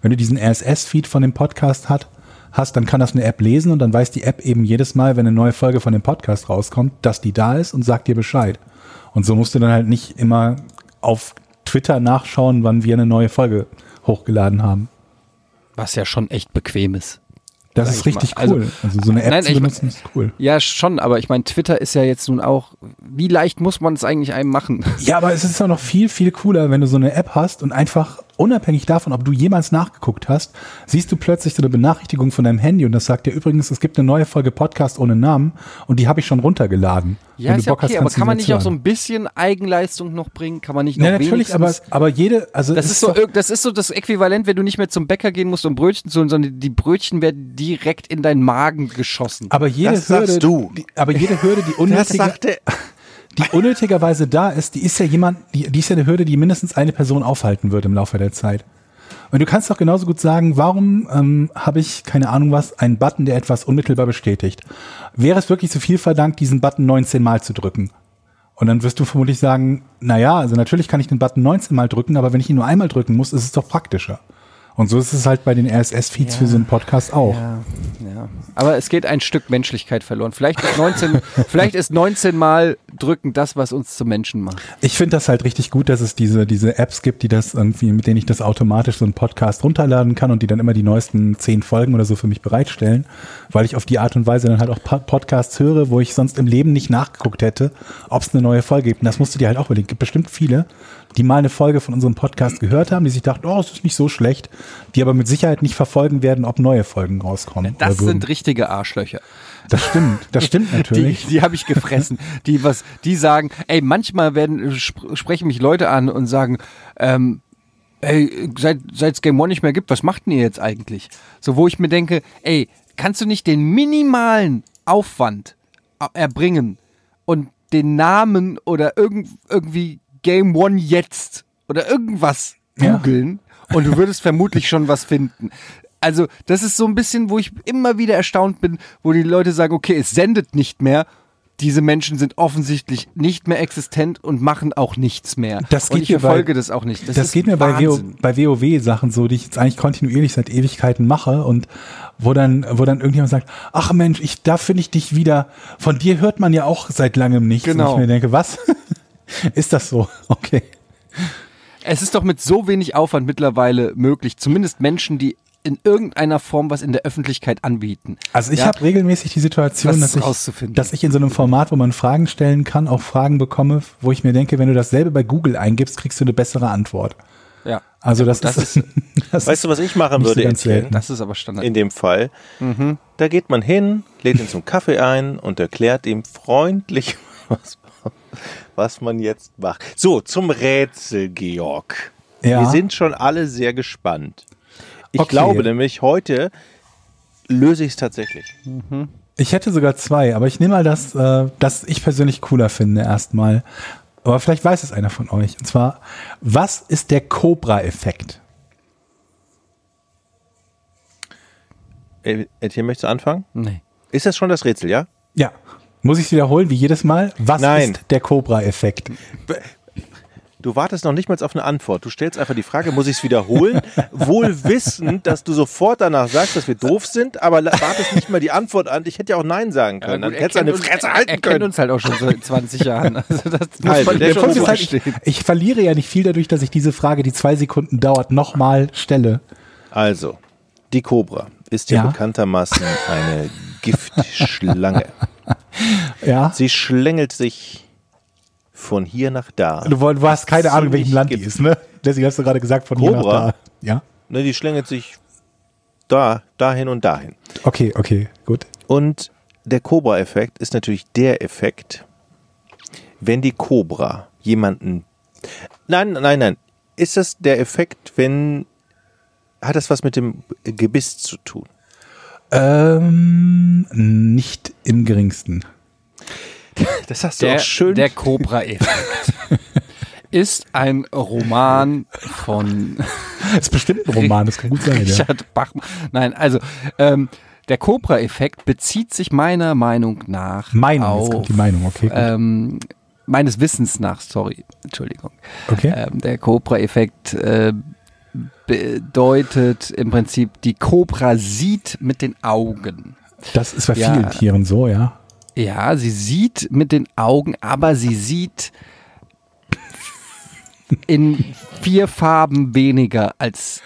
wenn du diesen RSS-Feed von dem Podcast hat, hast, dann kann das eine App lesen und dann weiß die App eben jedes Mal, wenn eine neue Folge von dem Podcast rauskommt, dass die da ist und sagt dir Bescheid. Und so musst du dann halt nicht immer auf Twitter nachschauen, wann wir eine neue Folge hochgeladen haben. Was ja schon echt bequem ist. Das ist ich richtig mal. Also- cool. Also, so eine App Nein, zu benutzen ist cool. Ja, schon, aber ich meine, Twitter ist ja jetzt nun auch, wie leicht muss man es eigentlich einem machen? [laughs] Ja, aber es ist auch noch viel, viel cooler, wenn du so eine App hast und einfach unabhängig davon, ob du jemals nachgeguckt hast, siehst du plötzlich so eine Benachrichtigung von deinem Handy und das sagt dir übrigens, es gibt eine neue Folge Podcast ohne Namen und die habe ich schon runtergeladen. Ja, wenn ist du ja okay, hast, aber kann man nicht auch so ein bisschen Eigenleistung noch bringen? Kann man nicht noch Ja, natürlich, aber, aber jede, also Das ist, so, das ist so das Äquivalent, wenn du nicht mehr zum Bäcker gehen musst, um Brötchen zu holen, sondern die Brötchen werden direkt in deinen Magen geschossen. aber jede Das Hürde, sagst du. Die, aber jede Hürde, die [laughs] Das unnötige, sagte, die unnötigerweise da ist, die ist ja jemand, die, die ist ja eine Hürde, die mindestens eine Person aufhalten wird im Laufe der Zeit. Und du kannst doch genauso gut sagen, warum ähm, habe ich, keine Ahnung was, einen Button, der etwas unmittelbar bestätigt? Wäre es wirklich zu viel verdankt, diesen Button 19 Mal zu drücken? Und dann wirst du vermutlich sagen, na ja, also natürlich kann ich den Button 19 mal drücken, aber wenn ich ihn nur einmal drücken muss, ist es doch praktischer. Und so ist es halt bei den RSS-Feeds Ja. für so einen Podcast auch. Ja, ja. Aber es geht ein Stück Menschlichkeit verloren. Vielleicht ist 19, [laughs] vielleicht ist 19 Mal drücken das, was uns zu Menschen macht. Ich finde das halt richtig gut, dass es diese, diese Apps gibt, die das irgendwie, mit denen ich das automatisch so einen Podcast runterladen kann und die dann immer die neuesten zehn Folgen oder so für mich bereitstellen, weil ich auf die Art und Weise dann halt auch Podcasts höre, wo ich sonst im Leben nicht nachgeguckt hätte, ob es eine neue Folge gibt. Und das musst du dir halt auch überlegen. Es gibt bestimmt viele, die mal eine Folge von unserem Podcast gehört haben, die sich dachten, oh, es ist nicht so schlecht, die aber mit Sicherheit nicht verfolgen werden, ob neue Folgen rauskommen. Das sind richtige Arschlöcher. das stimmt, das stimmt [laughs] Die, natürlich. die habe ich gefressen. Die was, die sagen, ey, manchmal werden sp sprechen mich Leute an und sagen, ähm, ey, seit es Game One nicht mehr gibt, was macht denn ihr jetzt eigentlich? So, wo ich mir denke, ey, kannst du nicht den minimalen Aufwand a- erbringen und den Namen oder irgend, irgendwie Game One jetzt oder irgendwas Ja. googeln und du würdest vermutlich schon was finden. Also, das ist so ein bisschen, wo ich immer wieder erstaunt bin, wo die Leute sagen, okay, es sendet nicht mehr. Diese Menschen sind offensichtlich nicht mehr existent und machen auch nichts mehr. Das und geht ich mir bei- das auch nicht. Das, Das, geht mir bei, WO, Wahnsinn. bei WoW-Sachen so, die ich jetzt eigentlich kontinuierlich seit Ewigkeiten mache und wo dann, wo dann irgendjemand sagt, ach Mensch, ich, da finde ich dich wieder. Von dir hört man ja auch seit langem nichts. Genau. Und ich mir denke, was? [laughs] [laughs] Ist das so? [laughs] Okay. Es ist doch mit so wenig Aufwand mittlerweile möglich, zumindest Menschen, die in irgendeiner Form was in der Öffentlichkeit anbieten. Also ich Ja. habe regelmäßig die Situation, dass ich, dass ich in so einem Format, wo man Fragen stellen kann, auch Fragen bekomme, wo ich mir denke, wenn du dasselbe bei Google eingibst, kriegst du eine bessere Antwort. Ja. Also das, das ist, [laughs] das Weißt du, was ich machen so würde, ganz Etienne? selten. Das ist aber Standard. in dem Fall. Da geht man hin, lädt ihn zum Kaffee ein und erklärt ihm freundlich, was, was man jetzt macht. So, zum Rätsel, Georg. Ja. Wir sind schon alle sehr gespannt. Ich Okay. glaube nämlich, heute löse ich es tatsächlich. Ich hätte sogar zwei, aber ich nehme mal das, äh, das ich persönlich cooler finde erstmal. Aber vielleicht weiß es einer von euch. Und zwar, was ist der Cobra-Effekt? Äh, Etienne, möchtest du anfangen? nee. Ist das schon das Rätsel, ja? Ja. Muss ich es wiederholen, wie jedes Mal? Was Nein. ist der Cobra-Effekt? Du wartest noch nicht mal auf eine Antwort. Du stellst einfach die Frage, muss ich es wiederholen? [laughs] Wohl wissend, dass du sofort danach sagst, dass wir doof sind, aber wartest nicht mal die Antwort an. Ich hätte ja auch Nein sagen können. Dann hättest du eine Fresse er halten kennt können. uns halt auch schon seit [laughs] 20 Jahren. Also das muss man der ja schon so halt, ich, ich verliere ja nicht viel dadurch, dass ich diese Frage, die zwei Sekunden dauert, nochmal stelle. Also, die Cobra ist ja, Ja. bekanntermaßen eine [laughs] Giftschlange. Ja. Sie schlängelt sich von hier nach da. Du, du hast keine Ahnung, in welchem Land die ist, ne? Deswegen hast du gerade gesagt, von hier nach Cobra? da. Ja. Ne, die schlängelt sich da, dahin und dahin. Okay, okay, gut. Und der Cobra-Effekt ist natürlich der Effekt, wenn die Cobra jemanden. Nein, nein, nein. Ist das der Effekt, wenn. Hat das was mit dem Gebiss zu tun? Ähm, nicht im geringsten. Das hast du Der, auch schön. der Cobra-Effekt [laughs] ist ein Roman von Das ist bestimmt ein Roman, das kann gut sein, ja. Richard Bachmann. Nein, also ähm, der Cobra-Effekt bezieht sich meiner Meinung nach Meinung, auf jetzt kommt die Meinung, okay. Ähm, meines Wissens nach, sorry, Entschuldigung. Okay. Ähm, der Cobra-Effekt äh, bedeutet im Prinzip, die Cobra sieht mit den Augen. Das ist bei ja. vielen Tieren so, ja. Ja, sie sieht mit den Augen, aber sie sieht in vier Farben weniger als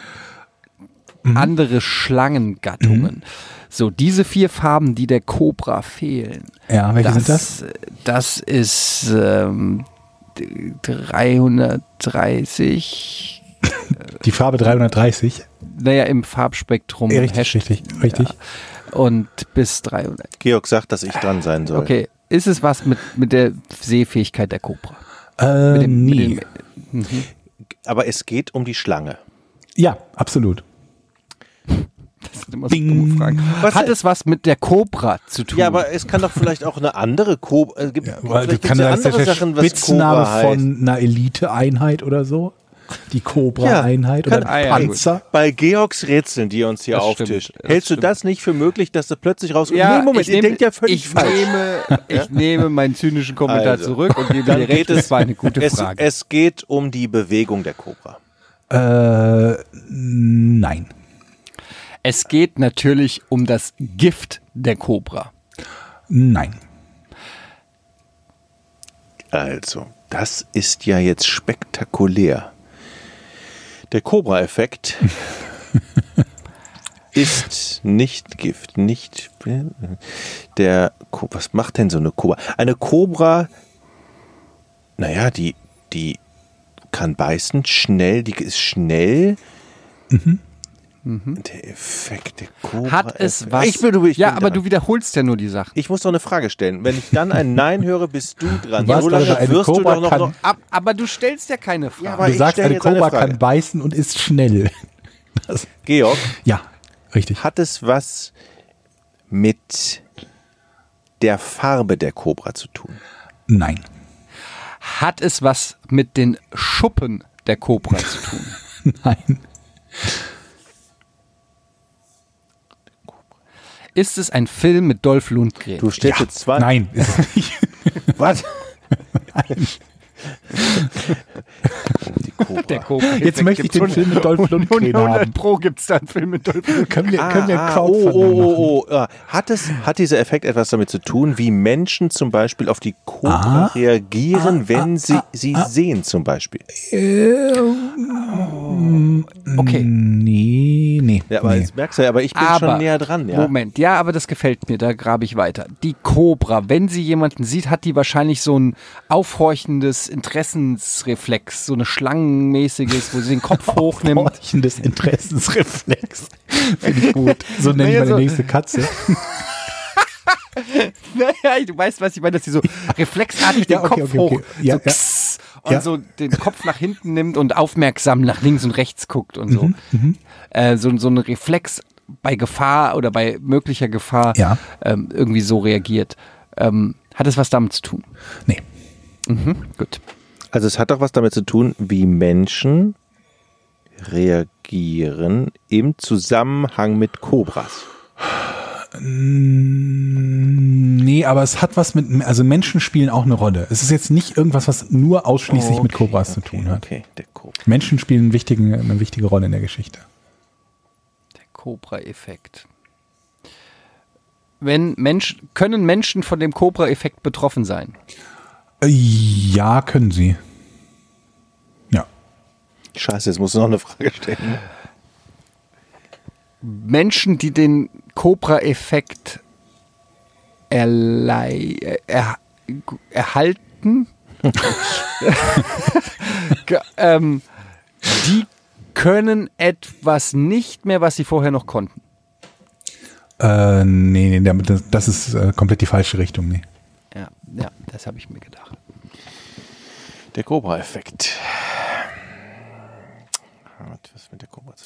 Mhm. andere Schlangengattungen. So, diese vier Farben, die der Cobra fehlen, Ja, welche sind das? das ist ähm, 330, Die Farbe 330. naja, im Farbspektrum. Richtig, richtig, richtig. Ja, und bis 300. Georg sagt, dass ich dran sein soll. Okay, ist es was mit, mit der Sehfähigkeit der Cobra? Äh, Mit dem- mit nee. dem- Aber es geht um die Schlange. ja, absolut. Das sind immer so Bing. dumme Fragen. Was Hat es was mit der Cobra zu tun? Ja, aber es kann doch vielleicht auch eine andere Cobra. Äh, gibt, Weil vielleicht kann ja andere der Sachen, was Spitzname Cobra heißt. von einer Elite-Einheit oder so? Die Cobra-Einheit oder kann- Ah, ja, Panzer. Bei Georgs Rätseln, die ihr uns hier Das auftischt, stimmt, hältst du stimmt. das nicht für möglich, dass das plötzlich rauskommt? nee, Moment, ich ihr nehme- denkt ja völlig ich falsch. Nehme, [laughs] ich nehme meinen zynischen Kommentar Also, zurück und gebe Dann dir recht, es, das war eine gute es, Frage. Es geht um die Bewegung der Cobra. Äh, nein. Es geht natürlich um das Gift der Cobra. Nein. Also, das ist ja jetzt spektakulär. Der Cobra-Effekt [laughs] ist nicht Gift, nicht der. Was macht denn so eine Cobra? Eine Cobra, naja, die, die kann beißen, schnell, die ist schnell. Der Effekt der Cobra. Hat es was? Ich bin, du, ich ja, bin aber dran. du wiederholst ja nur die Sachen. Ich muss doch eine Frage stellen. Wenn ich dann ein Nein höre, bist du dran. Du so lange eine wirst du Cobra doch noch, kann- noch Ab, aber du stellst ja keine Frage. aber du ich sagst, eine eine Cobra Frage. kann beißen und ist schnell. [laughs] Das, Georg, ja, richtig. hat es was mit der Farbe der Cobra zu tun? Nein. Hat es was mit den Schuppen der Cobra zu tun? [laughs] Nein. Ist es ein Film mit Dolph Lundgren? Du stellst jetzt zwei. Nein, ist es nicht. [laughs] Was? Der Cobra. Jetzt möchte ich den Film mit Dolph Lundgren haben. Pro gibt es da einen Film mit Dolph Lundgren. Können wir, können wir Ah, ah, oh, machen? oh, oh, oh. Ah, Hat, es, hat dieser Effekt etwas damit zu tun, wie Menschen zum Beispiel auf die Cobra Ah. reagieren, wenn sie sie sehen zum Beispiel? Okay. Nee, nee. Ja, aber nee. jetzt merkst du ja, aber ich bin aber, schon näher dran. Ja. Moment, ja, aber das gefällt mir, da grabe ich weiter. Die Cobra, wenn sie jemanden sieht, hat die wahrscheinlich so ein aufhorchendes Interessensreflex, so eine schlangenmäßiges, wo sie den Kopf [laughs] hochnimmt. Horchendes Interessensreflex. [laughs] Finde ich gut. So nenne ich meine so- nächste Katze. [laughs] naja, du weißt, was ich meine, dass sie so reflexartig den Ja, okay, Kopf okay, okay. hoch Ja, so ja. Und Ja. so den Kopf nach hinten nimmt und aufmerksam nach links und rechts guckt und Mhm, so. Äh, so, so ein Reflex bei Gefahr oder bei möglicher Gefahr Ja. ähm, irgendwie so reagiert. Ähm, hat es was damit zu tun? Nee. Mhm, gut. Also es hat doch was damit zu tun, wie Menschen reagieren im Zusammenhang mit Cobras. Nee, aber es hat was mit, also Menschen spielen auch eine Rolle. Es ist jetzt nicht irgendwas, was nur ausschließlich mit Cobras zu tun hat. Okay, der Cobra. Menschen spielen einen wichtigen, eine wichtige Rolle in der Geschichte. Der Cobra-Effekt. Wenn Mensch, können Menschen von dem Cobra-Effekt betroffen sein? Äh, Ja, können sie. Ja. Scheiße, jetzt musst du noch eine Frage stellen. Menschen, die den Cobra-Effekt erlei äh, er, erhalten, [laughs] ähm, die können etwas nicht mehr, was sie vorher noch konnten. Äh, nee, nee, das, das ist äh, komplett die falsche Richtung. Nee. Ja, ja, das habe ich mir gedacht. Der Cobra-Effekt.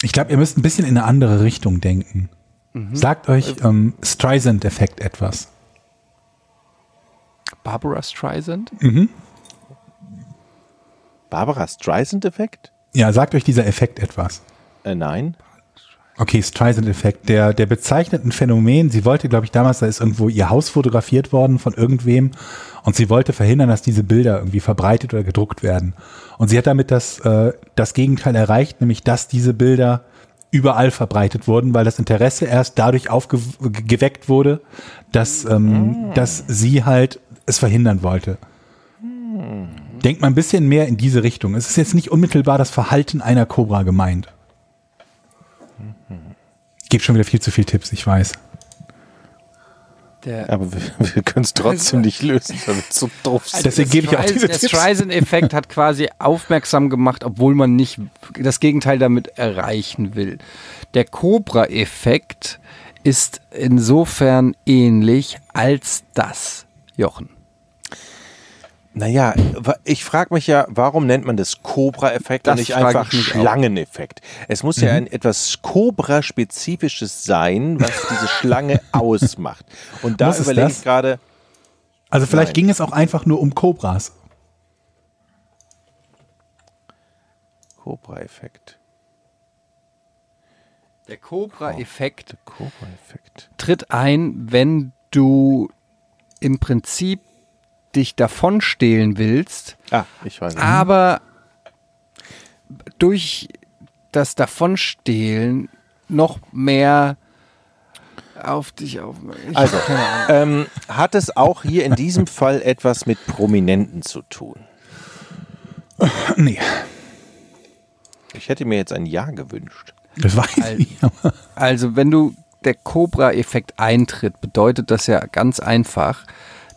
Ich glaube, ihr müsst ein bisschen in eine andere Richtung denken. Sagt euch ähm, Streisand-Effekt etwas. Barbara Streisand? Barbara Streisand-Effekt? Ja, sagt euch dieser Effekt etwas. Äh, nein. Okay, Streisand-Effekt, der, der bezeichnet ein Phänomen. Sie wollte, glaube ich, damals, da ist irgendwo ihr Haus fotografiert worden von irgendwem und sie wollte verhindern, dass diese Bilder irgendwie verbreitet oder gedruckt werden. Und sie hat damit das, äh, das Gegenteil erreicht, nämlich, dass diese Bilder überall verbreitet wurden, weil das Interesse erst dadurch aufgeweckt wurde, dass, ähm, dass sie halt es verhindern wollte. Denkt mal ein bisschen mehr in diese Richtung. Es ist jetzt nicht unmittelbar das Verhalten einer Cobra gemeint. Ich gebe schon wieder viel zu viel Tipps, ich weiß. Der, Aber wir, wir können es trotzdem nicht lösen, weil wir so doof sind. Deswegen gebe ich auch diese der. Streisand-Effekt hat quasi aufmerksam gemacht, obwohl man nicht das Gegenteil damit erreichen will. Der Cobra-Effekt ist insofern ähnlich als das, Jochen. Naja, ich frage mich ja, warum nennt man das Cobra-Effekt und nicht einfach. Schlangeneffekt? Es muss ja ein etwas Cobra-spezifisches sein, was diese Schlange [laughs] ausmacht. Und da überlege das? ich gerade, Also vielleicht Nein. ging es auch einfach nur um Cobras. Cobra-Effekt. Der Cobra-Effekt Cobra-Effekt. tritt ein, wenn du im Prinzip dich davonstehlen willst, Ah, ich weiß. aber durch das Davonstehlen noch mehr auf dich auf. Ich Also, ähm, hat es auch hier in diesem Fall etwas mit Prominenten zu tun? Nee, Ich hätte mir jetzt ein Ja gewünscht. das weiß ich nicht. aber- Also, wenn du der Cobra-Effekt eintritt, bedeutet das ja ganz einfach,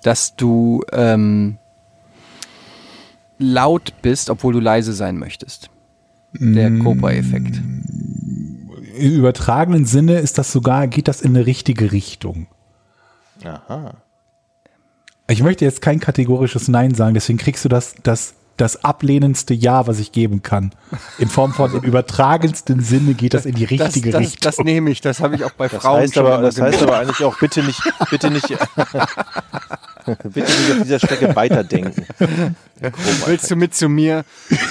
dass du ähm, laut bist, obwohl du leise sein möchtest. Der Cobra-Effekt. Im übertragenen Sinne ist das sogar, geht das in eine richtige Richtung. Aha. Ich möchte jetzt kein kategorisches Nein sagen, deswegen kriegst du das, das, das ablehnendste Ja, was ich geben kann. In Form von im übertragensten Sinne geht das in die Das, richtige das, Richtung. das nehme ich, das habe ich auch bei Das Frauen heißt schon aber, das heißt aber eigentlich auch bitte nicht, bitte nicht, [laughs] [laughs] bitte nicht auf dieser Strecke weiterdenken. Willst du mit zu mir?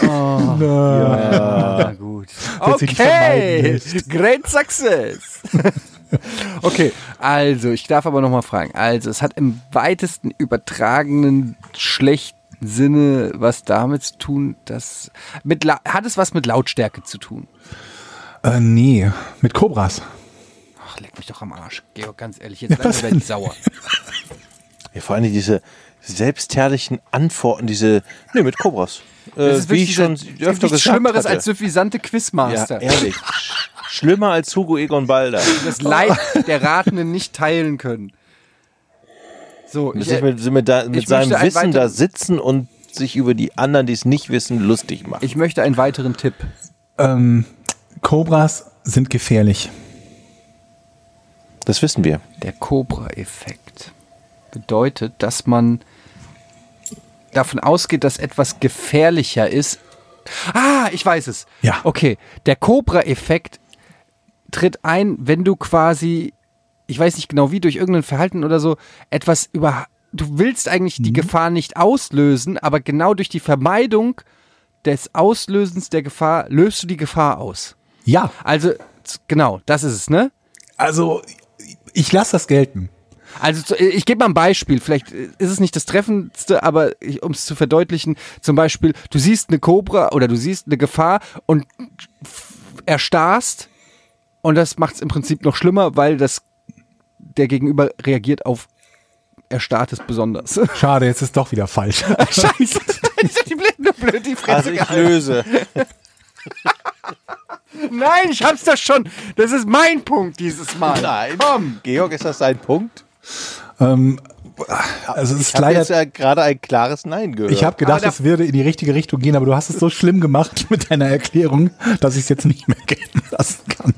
Oh, [laughs] ja, gut. Okay, great success. [laughs] okay, also ich darf aber nochmal fragen. Also es hat im weitesten übertragenen schlechten Sinne was damit zu tun, dass mit La hat es was mit Lautstärke zu tun? Äh, nee, mit Cobras. Ach, leck mich doch am Arsch. Georg, ganz ehrlich, jetzt langsam werde ich sauer. Ja, vor allem diese selbstherrlichen Antworten, diese, nee, mit Cobras. Äh, Das ist wie wirklich ich schon dieser- öfter gesagt Schlimmeres hatte. als suffisante ja, Quizmaster. ehrlich. Sch- Schlimmer als Hugo Egon Balder. das Leid der Ratenden nicht teilen können. So, Mit, ich, sich mit, mit, da, mit ich seinem Wissen weiter- da sitzen und sich über die anderen, die es nicht wissen, lustig machen. ich möchte einen weiteren Tipp. Ähm, Cobras sind gefährlich. Das wissen wir. Der Cobra-Effekt bedeutet, dass man davon ausgeht, dass etwas gefährlicher ist. Ah, ich weiß es. Ja. Okay, der Cobra-Effekt tritt ein, wenn du quasi, ich weiß nicht genau wie, durch irgendein Verhalten oder so, etwas über. Du willst eigentlich die Gefahr nicht auslösen, aber genau durch die Vermeidung des Auslösens der Gefahr löst du die Gefahr aus. Ja, Also, genau, das ist es, ne? also ich lasse das gelten. Also ich gebe mal ein Beispiel, vielleicht ist es nicht das Treffendste, aber um es zu verdeutlichen, zum Beispiel, du siehst eine Cobra oder du siehst eine Gefahr und erstarrst und das macht es im Prinzip noch schlimmer, weil das der Gegenüber reagiert auf Erstarrtes besonders. [laughs] Schade, jetzt ist doch wieder falsch. [laughs] Scheiße, [laughs] ich bin nur blöd die Fresse Also ich gehalten. löse. Nein, ich hab's doch schon. Das ist mein Punkt dieses Mal. Nein. Komm. Georg, ist das dein Punkt? Ähm, also es ist Ich habe leider. jetzt ja gerade ein klares Nein gehört. Ich habe gedacht, es würde in die richtige Richtung gehen, aber du hast es so schlimm gemacht mit deiner Erklärung, dass ich es jetzt nicht mehr [laughs] gelten lassen kann.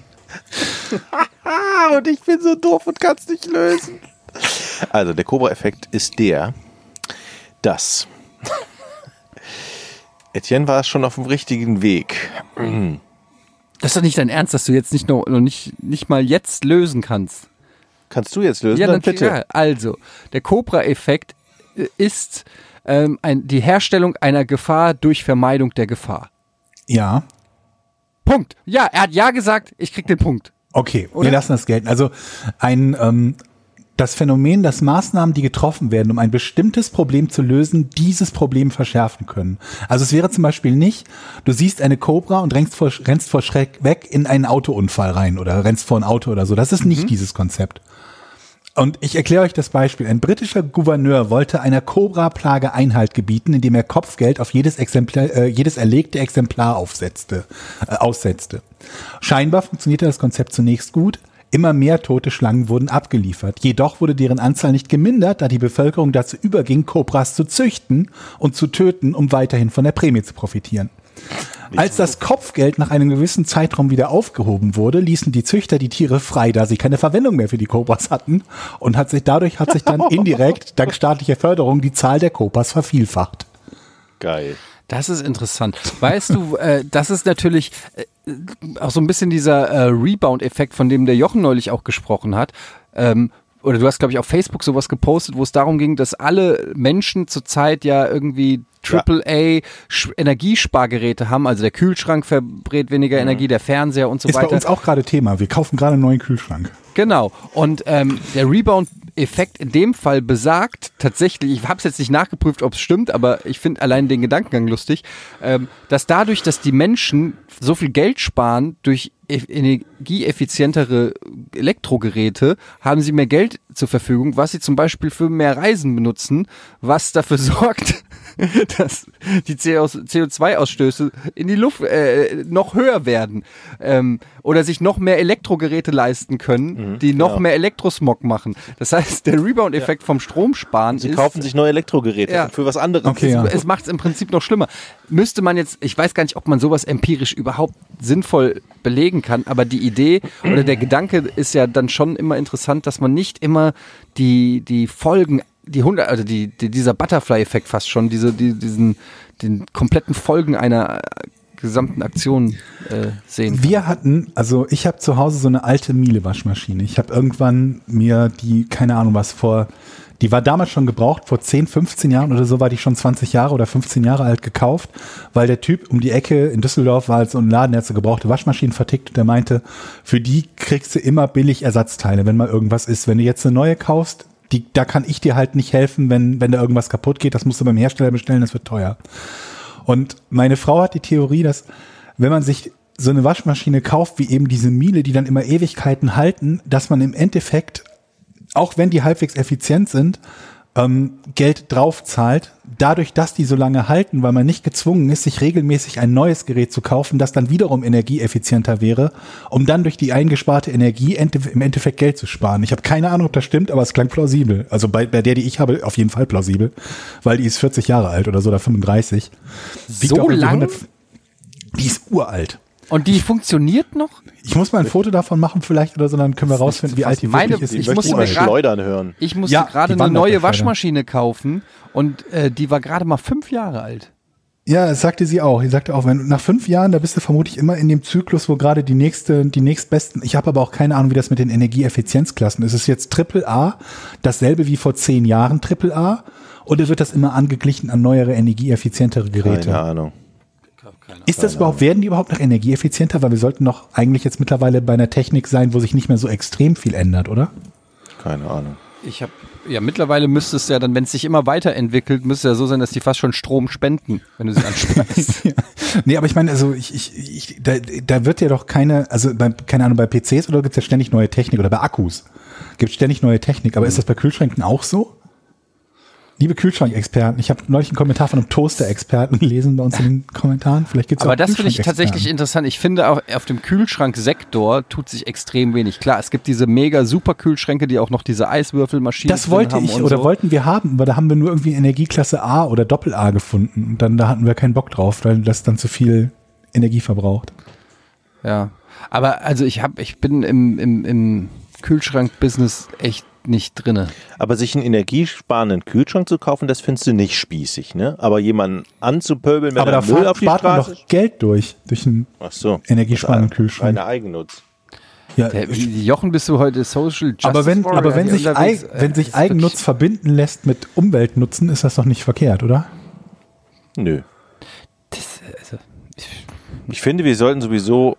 [laughs] Und ich bin so doof und kann es nicht lösen. Also, der Cobra-Effekt ist der, dass [laughs] Etienne war schon auf dem richtigen Weg. Das ist doch nicht dein Ernst, dass du jetzt nicht noch, noch nicht, nicht mal jetzt lösen kannst. Kannst du jetzt lösen? Ja, Dann bitte. Ja. Also, der Cobra-Effekt äh, ist ähm, ein, die Herstellung einer Gefahr durch Vermeidung der Gefahr. Ja, Punkt. Ja, er hat ja gesagt, ich krieg den Punkt. okay, Oder? wir lassen das gelten. Also ein ähm, das Phänomen, dass Maßnahmen, die getroffen werden, um ein bestimmtes Problem zu lösen, dieses Problem verschärfen können. Also es wäre zum Beispiel nicht, du siehst eine Cobra und rennst vor, rennst vor Schreck weg in einen Autounfall rein oder rennst vor ein Auto oder so. Das ist nicht dieses Konzept. Und ich erkläre euch das Beispiel. Ein britischer Gouverneur wollte einer Cobra-Plage Einhalt gebieten, indem er Kopfgeld auf jedes, Exemplar, äh, jedes erlegte Exemplar aufsetzte, äh, aussetzte. Scheinbar funktionierte das Konzept zunächst gut. Immer mehr tote Schlangen wurden abgeliefert. Jedoch wurde deren Anzahl nicht gemindert, da die Bevölkerung dazu überging, Cobras zu züchten und zu töten, um weiterhin von der Prämie zu profitieren. Als das Kopfgeld nach einem gewissen Zeitraum wieder aufgehoben wurde, ließen die Züchter die Tiere frei, da sie keine Verwendung mehr für die Kobras hatten und hat sich dadurch hat sich dann [laughs] indirekt dank staatlicher Förderung die Zahl der Kobras vervielfacht. Geil. Das ist interessant. Weißt du, äh, das ist natürlich äh, auch so ein bisschen dieser äh, Rebound-Effekt, von dem der Jochen neulich auch gesprochen hat. Ähm, oder du hast, glaube ich, auf Facebook sowas gepostet, wo es darum ging, dass alle Menschen zurzeit ja irgendwie AAA Sch- Energiespargeräte haben. Also der Kühlschrank verbrät weniger Energie, der Fernseher und so Ist bei weiter. uns auch gerade Thema. Wir kaufen gerade einen neuen Kühlschrank. Genau. Und ähm, der Rebound-Effekt in dem Fall besagt tatsächlich, ich habe es jetzt nicht nachgeprüft, ob es stimmt, aber ich finde allein den Gedankengang lustig, ähm, dass dadurch, dass die Menschen so viel Geld sparen durch e- energieeffizientere Elektrogeräte, haben sie mehr Geld zur Verfügung, was sie zum Beispiel für mehr Reisen benutzen, was dafür [laughs] sorgt, [laughs] dass die CO2-Ausstöße in die Luft äh, noch höher werden ähm, oder sich noch mehr Elektrogeräte leisten können, die noch genau. mehr Elektrosmog machen. Das heißt, der Rebound-Effekt vom Stromsparen Sie ist kaufen sich neue Elektrogeräte Ja. für was anderes. Okay, ja. es macht es im Prinzip noch schlimmer. Müsste man jetzt, ich weiß gar nicht, ob man sowas empirisch überhaupt sinnvoll belegen kann, aber die Idee oder der Gedanke ist ja dann schon immer interessant, dass man nicht immer die, die Folgen, die hundert, also die, die, dieser Butterfly-Effekt fast schon, diese, die, diesen, den kompletten Folgen einer äh, gesamten Aktion äh, sehen. Wir hatten, also ich habe zu Hause so eine alte Miele-Waschmaschine. Ich habe irgendwann mir die, keine Ahnung was, vor, die war damals schon gebraucht, vor 10, 15 Jahren oder so war die schon 20 Jahre oder 15 Jahre alt gekauft, weil der Typ um die Ecke in Düsseldorf war halt so ein Laden, der hat so gebrauchte Waschmaschinen vertickt und der meinte, für die kriegst du immer billig Ersatzteile, wenn mal irgendwas ist. Wenn du jetzt eine neue kaufst, die, da kann ich dir halt nicht helfen, wenn, wenn da irgendwas kaputt geht, das musst du beim Hersteller bestellen, das wird teuer. Und meine Frau hat die Theorie, dass wenn man sich so eine Waschmaschine kauft, wie eben diese Miele, die dann immer Ewigkeiten halten, dass man im Endeffekt, auch wenn die halbwegs effizient sind, ähm, Geld drauf zahlt, dadurch, dass die so lange halten, weil man nicht gezwungen ist, sich regelmäßig ein neues Gerät zu kaufen, das dann wiederum energieeffizienter wäre, um dann durch die eingesparte Energie im Endeffekt Geld zu sparen. Ich habe keine Ahnung, ob das stimmt, aber es klang plausibel. Also bei, bei der, die ich habe, auf jeden Fall plausibel, weil die ist 40 Jahre alt oder so oder 35. Wiegt So lang? 100 Die ist uralt. Und die funktioniert noch? Ich muss mal ein Foto davon machen vielleicht oder so, dann können wir Das rausfinden, wie alt die meine- wirklich ist. ich Ich musste mal schleudern hören. Ich musste Ja, gerade eine neue. Waschmaschine kaufen und äh, die war gerade mal fünf Jahre alt. Ja, das sagte sie auch. Sie sagte auch, wenn nach fünf Jahren, da bist du vermutlich immer in dem Zyklus, wo gerade die nächste, die nächstbesten. Ich habe aber auch keine Ahnung, wie das mit den Energieeffizienzklassen ist. Ist es jetzt Triple A, dasselbe wie vor zehn Jahren Triple A, oder wird das immer angeglichen an neuere, energieeffizientere Geräte? Keine Ahnung. Ist das überhaupt, werden die überhaupt noch energieeffizienter? Weil wir sollten doch eigentlich jetzt mittlerweile bei einer Technik sein, wo sich nicht mehr so extrem viel ändert, oder? Keine Ahnung. Ich habe ja mittlerweile müsste es ja dann, wenn es sich immer weiterentwickelt, müsste es ja so sein, dass die fast schon Strom spenden, wenn du sie anspeist. [laughs] Ja. Nee, aber ich meine, also ich, ich, ich da, da wird ja doch keine, also bei, keine Ahnung, bei PCs oder gibt's ja ständig neue Technik oder bei Akkus gibt ständig neue Technik, aber ist das bei Kühlschränken auch so? Liebe Kühlschrankexperten, ich habe neulich einen Kommentar von einem Toaster-Experten [laughs] gelesen bei uns in den Kommentaren. Vielleicht gibt's Aber auch das finde ich tatsächlich interessant. Ich finde auch auf dem Kühlschranksektor tut sich extrem wenig. Klar, es gibt diese mega super Kühlschränke, die auch noch diese Eiswürfelmaschinen Das wollte haben ich oder so. wollten wir haben, aber da haben wir nur irgendwie Energieklasse A oder Doppel A gefunden und dann da hatten wir keinen Bock drauf, weil das dann zu viel Energie verbraucht. Ja, aber also ich habe, ich bin im, im, im Kühlschrank-Business echt nicht drinne. Aber sich einen energiesparenden Kühlschrank zu kaufen, das findest du nicht spießig, ne? Aber jemanden anzupöbeln, wenn aber er da Müll spart, auf die spart man Straße... doch Geld durch, durch einen Ach so. energiesparenden Das ist Kühlschrank. Eine Eigennutz. Ja, Der, Jochen, bist du heute Social Justice aber wenn, Warrior aber wenn sich? Eig, wenn Äh, sich ist Eigennutz verbinden lässt mit Umweltnutzen, ist das doch nicht verkehrt, oder? Nö. Das, also, Ich finde, wir sollten sowieso...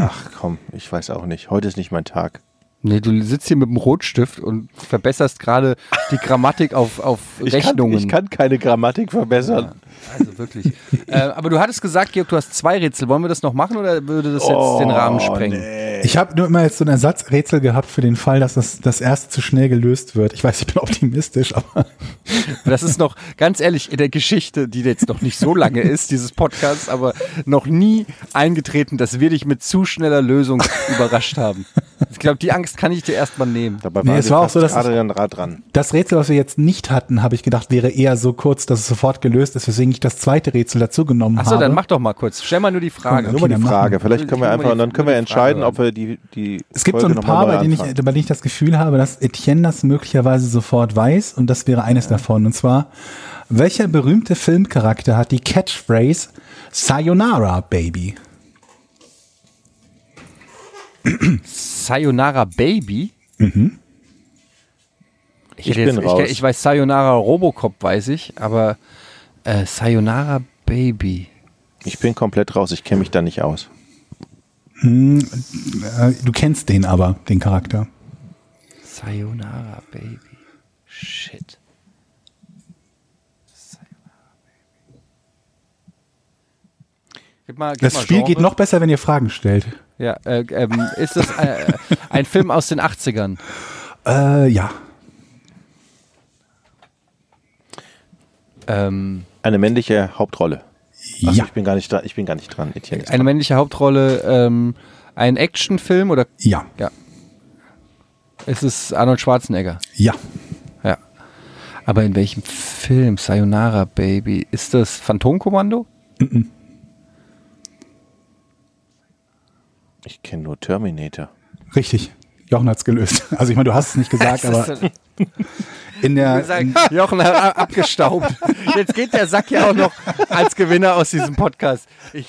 Ach komm, ich weiß auch nicht. Heute ist nicht mein Tag. Nee, du sitzt hier mit dem Rotstift und verbesserst gerade die Grammatik auf, auf Ich Rechnungen. Kann, ich kann keine Grammatik verbessern. Also wirklich. äh, aber du hattest gesagt, Georg, du hast zwei Rätsel. Wollen wir das noch machen oder würde das jetzt Oh, den Rahmen sprengen? Ich habe nur immer jetzt so ein Ersatzrätsel gehabt für den Fall, dass das, das erste zu schnell gelöst wird. Ich weiß, ich bin optimistisch, aber [laughs] Das ist noch, ganz ehrlich, in der Geschichte, die jetzt noch nicht so lange ist, dieses Podcasts, aber noch nie eingetreten, dass wir dich mit zu schneller Lösung überrascht haben. Ich glaube, die Angst kann ich dir erstmal nehmen. Dabei Nee, waren es war auch so, dass gerade dann Rad dran. das Rätsel, was wir jetzt nicht hatten, habe ich gedacht, wäre eher so kurz, dass es sofort gelöst ist, weswegen ich das zweite Rätsel dazu genommen Achso, habe. dann mach doch mal kurz. Stell mal nur die Frage. Okay, Nur mal die machen Frage. wir. Vielleicht können wir Ich einfach, und dann die- können wir die entscheiden, ob wir die, die Es gibt so Folge ein noch mal paar, bei denen, ich, bei denen ich das Gefühl habe, dass Etienne das möglicherweise sofort weiß und das wäre eines davon. Und zwar, welcher berühmte Filmcharakter hat die Catchphrase Sayonara, Baby? Sayonara Baby? Ich, Ich bin jetzt, raus. Ich, ich weiß Sayonara Robocop, weiß ich, aber äh, Sayonara Baby. Ich bin komplett raus, ich kenne mich da nicht aus. Äh, du kennst den aber, den Charakter. Sayonara Baby. Shit. Gib mal, gib Das mal Spiel Genre. geht noch besser, wenn ihr Fragen stellt. Ja, äh, ähm, ist das äh, ein Film aus den 80ern? Äh, ja. Ähm, Eine männliche Hauptrolle. Achso, Ja. ich bin gar nicht dran, ich bin gar nicht dran. Etienne eine dran. männliche Hauptrolle, ähm, ein Actionfilm oder Ja. ja. Es ist Arnold Schwarzenegger. Ja. Ja. Aber in welchem Film? Sayonara Baby. Ist das Phantomkommando? Ich kenne nur Terminator. Richtig. Jochen hat's gelöst. Also ich meine, du hast es nicht gesagt, [laughs] aber in der in, [laughs] Jochen hat abgestaubt. [laughs] Jetzt geht der Sack ja auch noch als Gewinner aus diesem Podcast. Ich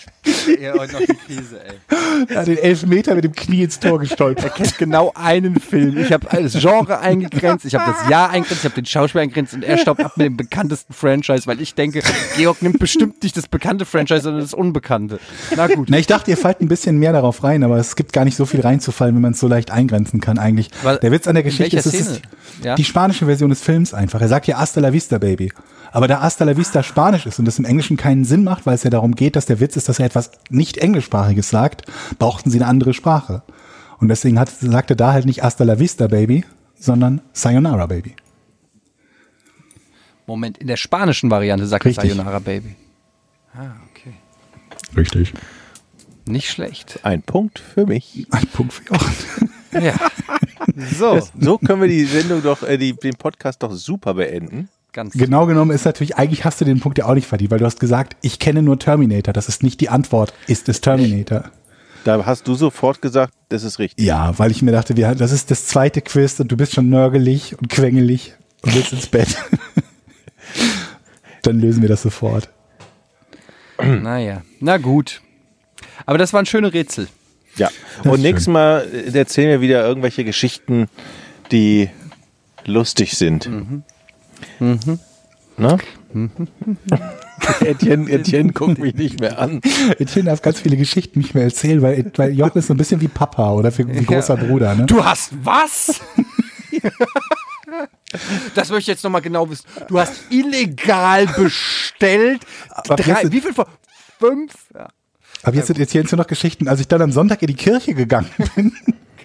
ihr heute noch die Krise, ey. ja, den Elfmeter mit dem Knie ins Tor Er gestolpert. kennt genau einen Film. Ich habe das Genre eingegrenzt, ich habe das Jahr eingegrenzt, ich habe den Schauspieler eingegrenzt und er staubt ab mit dem bekanntesten Franchise, weil ich denke, Georg nimmt bestimmt nicht das bekannte Franchise, sondern das unbekannte. Na gut. Na, ich dachte, ihr fallt ein bisschen mehr darauf rein, aber es gibt gar nicht so viel reinzufallen, wenn man es so leicht eingrenzen kann eigentlich. Weil- der Witz an der Geschichte ist, ist Szene? Ja? die spanische Version des Films einfach. Er sagt ja Hasta la vista, Baby. Aber da Hasta la vista Spanisch ist und das im Englischen keinen Sinn macht, weil es ja darum geht, dass der Witz ist, dass er etwas nicht englischsprachiges sagt, brauchten sie eine andere Sprache. Und deswegen hat, sagt er da halt nicht Hasta la vista, Baby, sondern Sayonara, Baby. Moment, in der spanischen Variante sagt er Richtig. Sayonara Baby. Ah, okay. Richtig. Nicht schlecht. Ein Punkt für mich. Ein Punkt für Jochen. Ja. So, Das, so können wir die Sendung doch, äh, die, den Podcast doch super beenden. ganz Genau genommen ist natürlich, eigentlich hast du den Punkt ja auch nicht verdient, weil du hast gesagt, ich kenne nur Terminator. Das ist nicht die Antwort. Ist es Terminator? Da hast du sofort gesagt, das ist richtig. Ja, weil ich mir dachte, wir, das ist das zweite Quiz und du bist schon nörgelig und quengelig und willst ins Bett. [laughs] Dann lösen wir das sofort. Naja, na gut. Aber das waren schöne Rätsel. Ja. ist Und nächstes Mal äh, erzählen wir wieder irgendwelche Geschichten, die lustig sind. Ne? Etienne, Etienne guckt mich nicht mehr an. Etienne darf ganz viele Geschichten nicht mehr erzählen, weil, weil Jochen ist so ein bisschen wie Papa oder wie, wie großer Bruder. Ne? Du hast was? [laughs] Das möchte ich jetzt nochmal genau wissen. Du hast illegal bestellt. Drei, wie viel vor? Fünf? Ja. Aber jetzt sind Etienne's nur noch Geschichten. Als ich dann am Sonntag in die Kirche gegangen bin,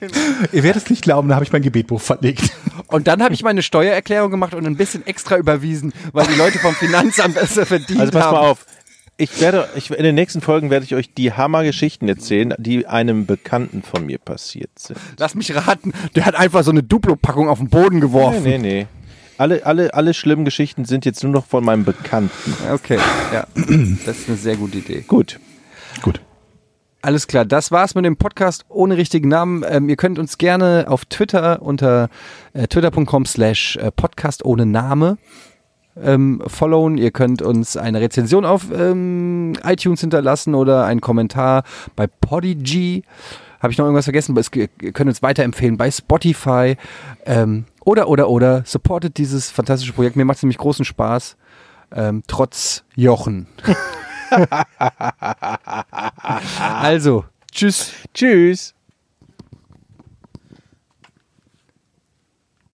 [laughs] ihr werdet es nicht glauben, da habe ich mein Gebetbuch verlegt. Und dann habe ich meine Steuererklärung gemacht und ein bisschen extra überwiesen, weil die Leute vom Finanzamt besser verdient Also pass haben. mal auf. Ich werde, ich, in den nächsten Folgen werde ich euch die Hammergeschichten erzählen, die einem Bekannten von mir passiert sind. Lass mich raten, der hat einfach so eine Duplo-Packung auf den Boden geworfen. Nee, nee, nee. Alle, alle, alle schlimmen Geschichten sind jetzt nur noch von meinem Bekannten. Okay, ja. Das ist eine sehr gute Idee. Gut. Gut. Alles klar, das war's mit dem Podcast ohne richtigen Namen. Ähm, ihr könnt uns gerne auf Twitter unter äh, twitter.com slash äh, podcast ohne Name ähm, followen. Ihr könnt uns eine Rezension auf ähm, iTunes hinterlassen oder einen Kommentar bei Podigy. Habe ich noch irgendwas vergessen? Es- Ihr könnt uns weiterempfehlen bei Spotify. Ähm, oder, oder, oder. Supportet dieses fantastische Projekt. Mir macht es nämlich großen Spaß. Ähm, trotz Jochen. [laughs] also, tschüss. Tschüss.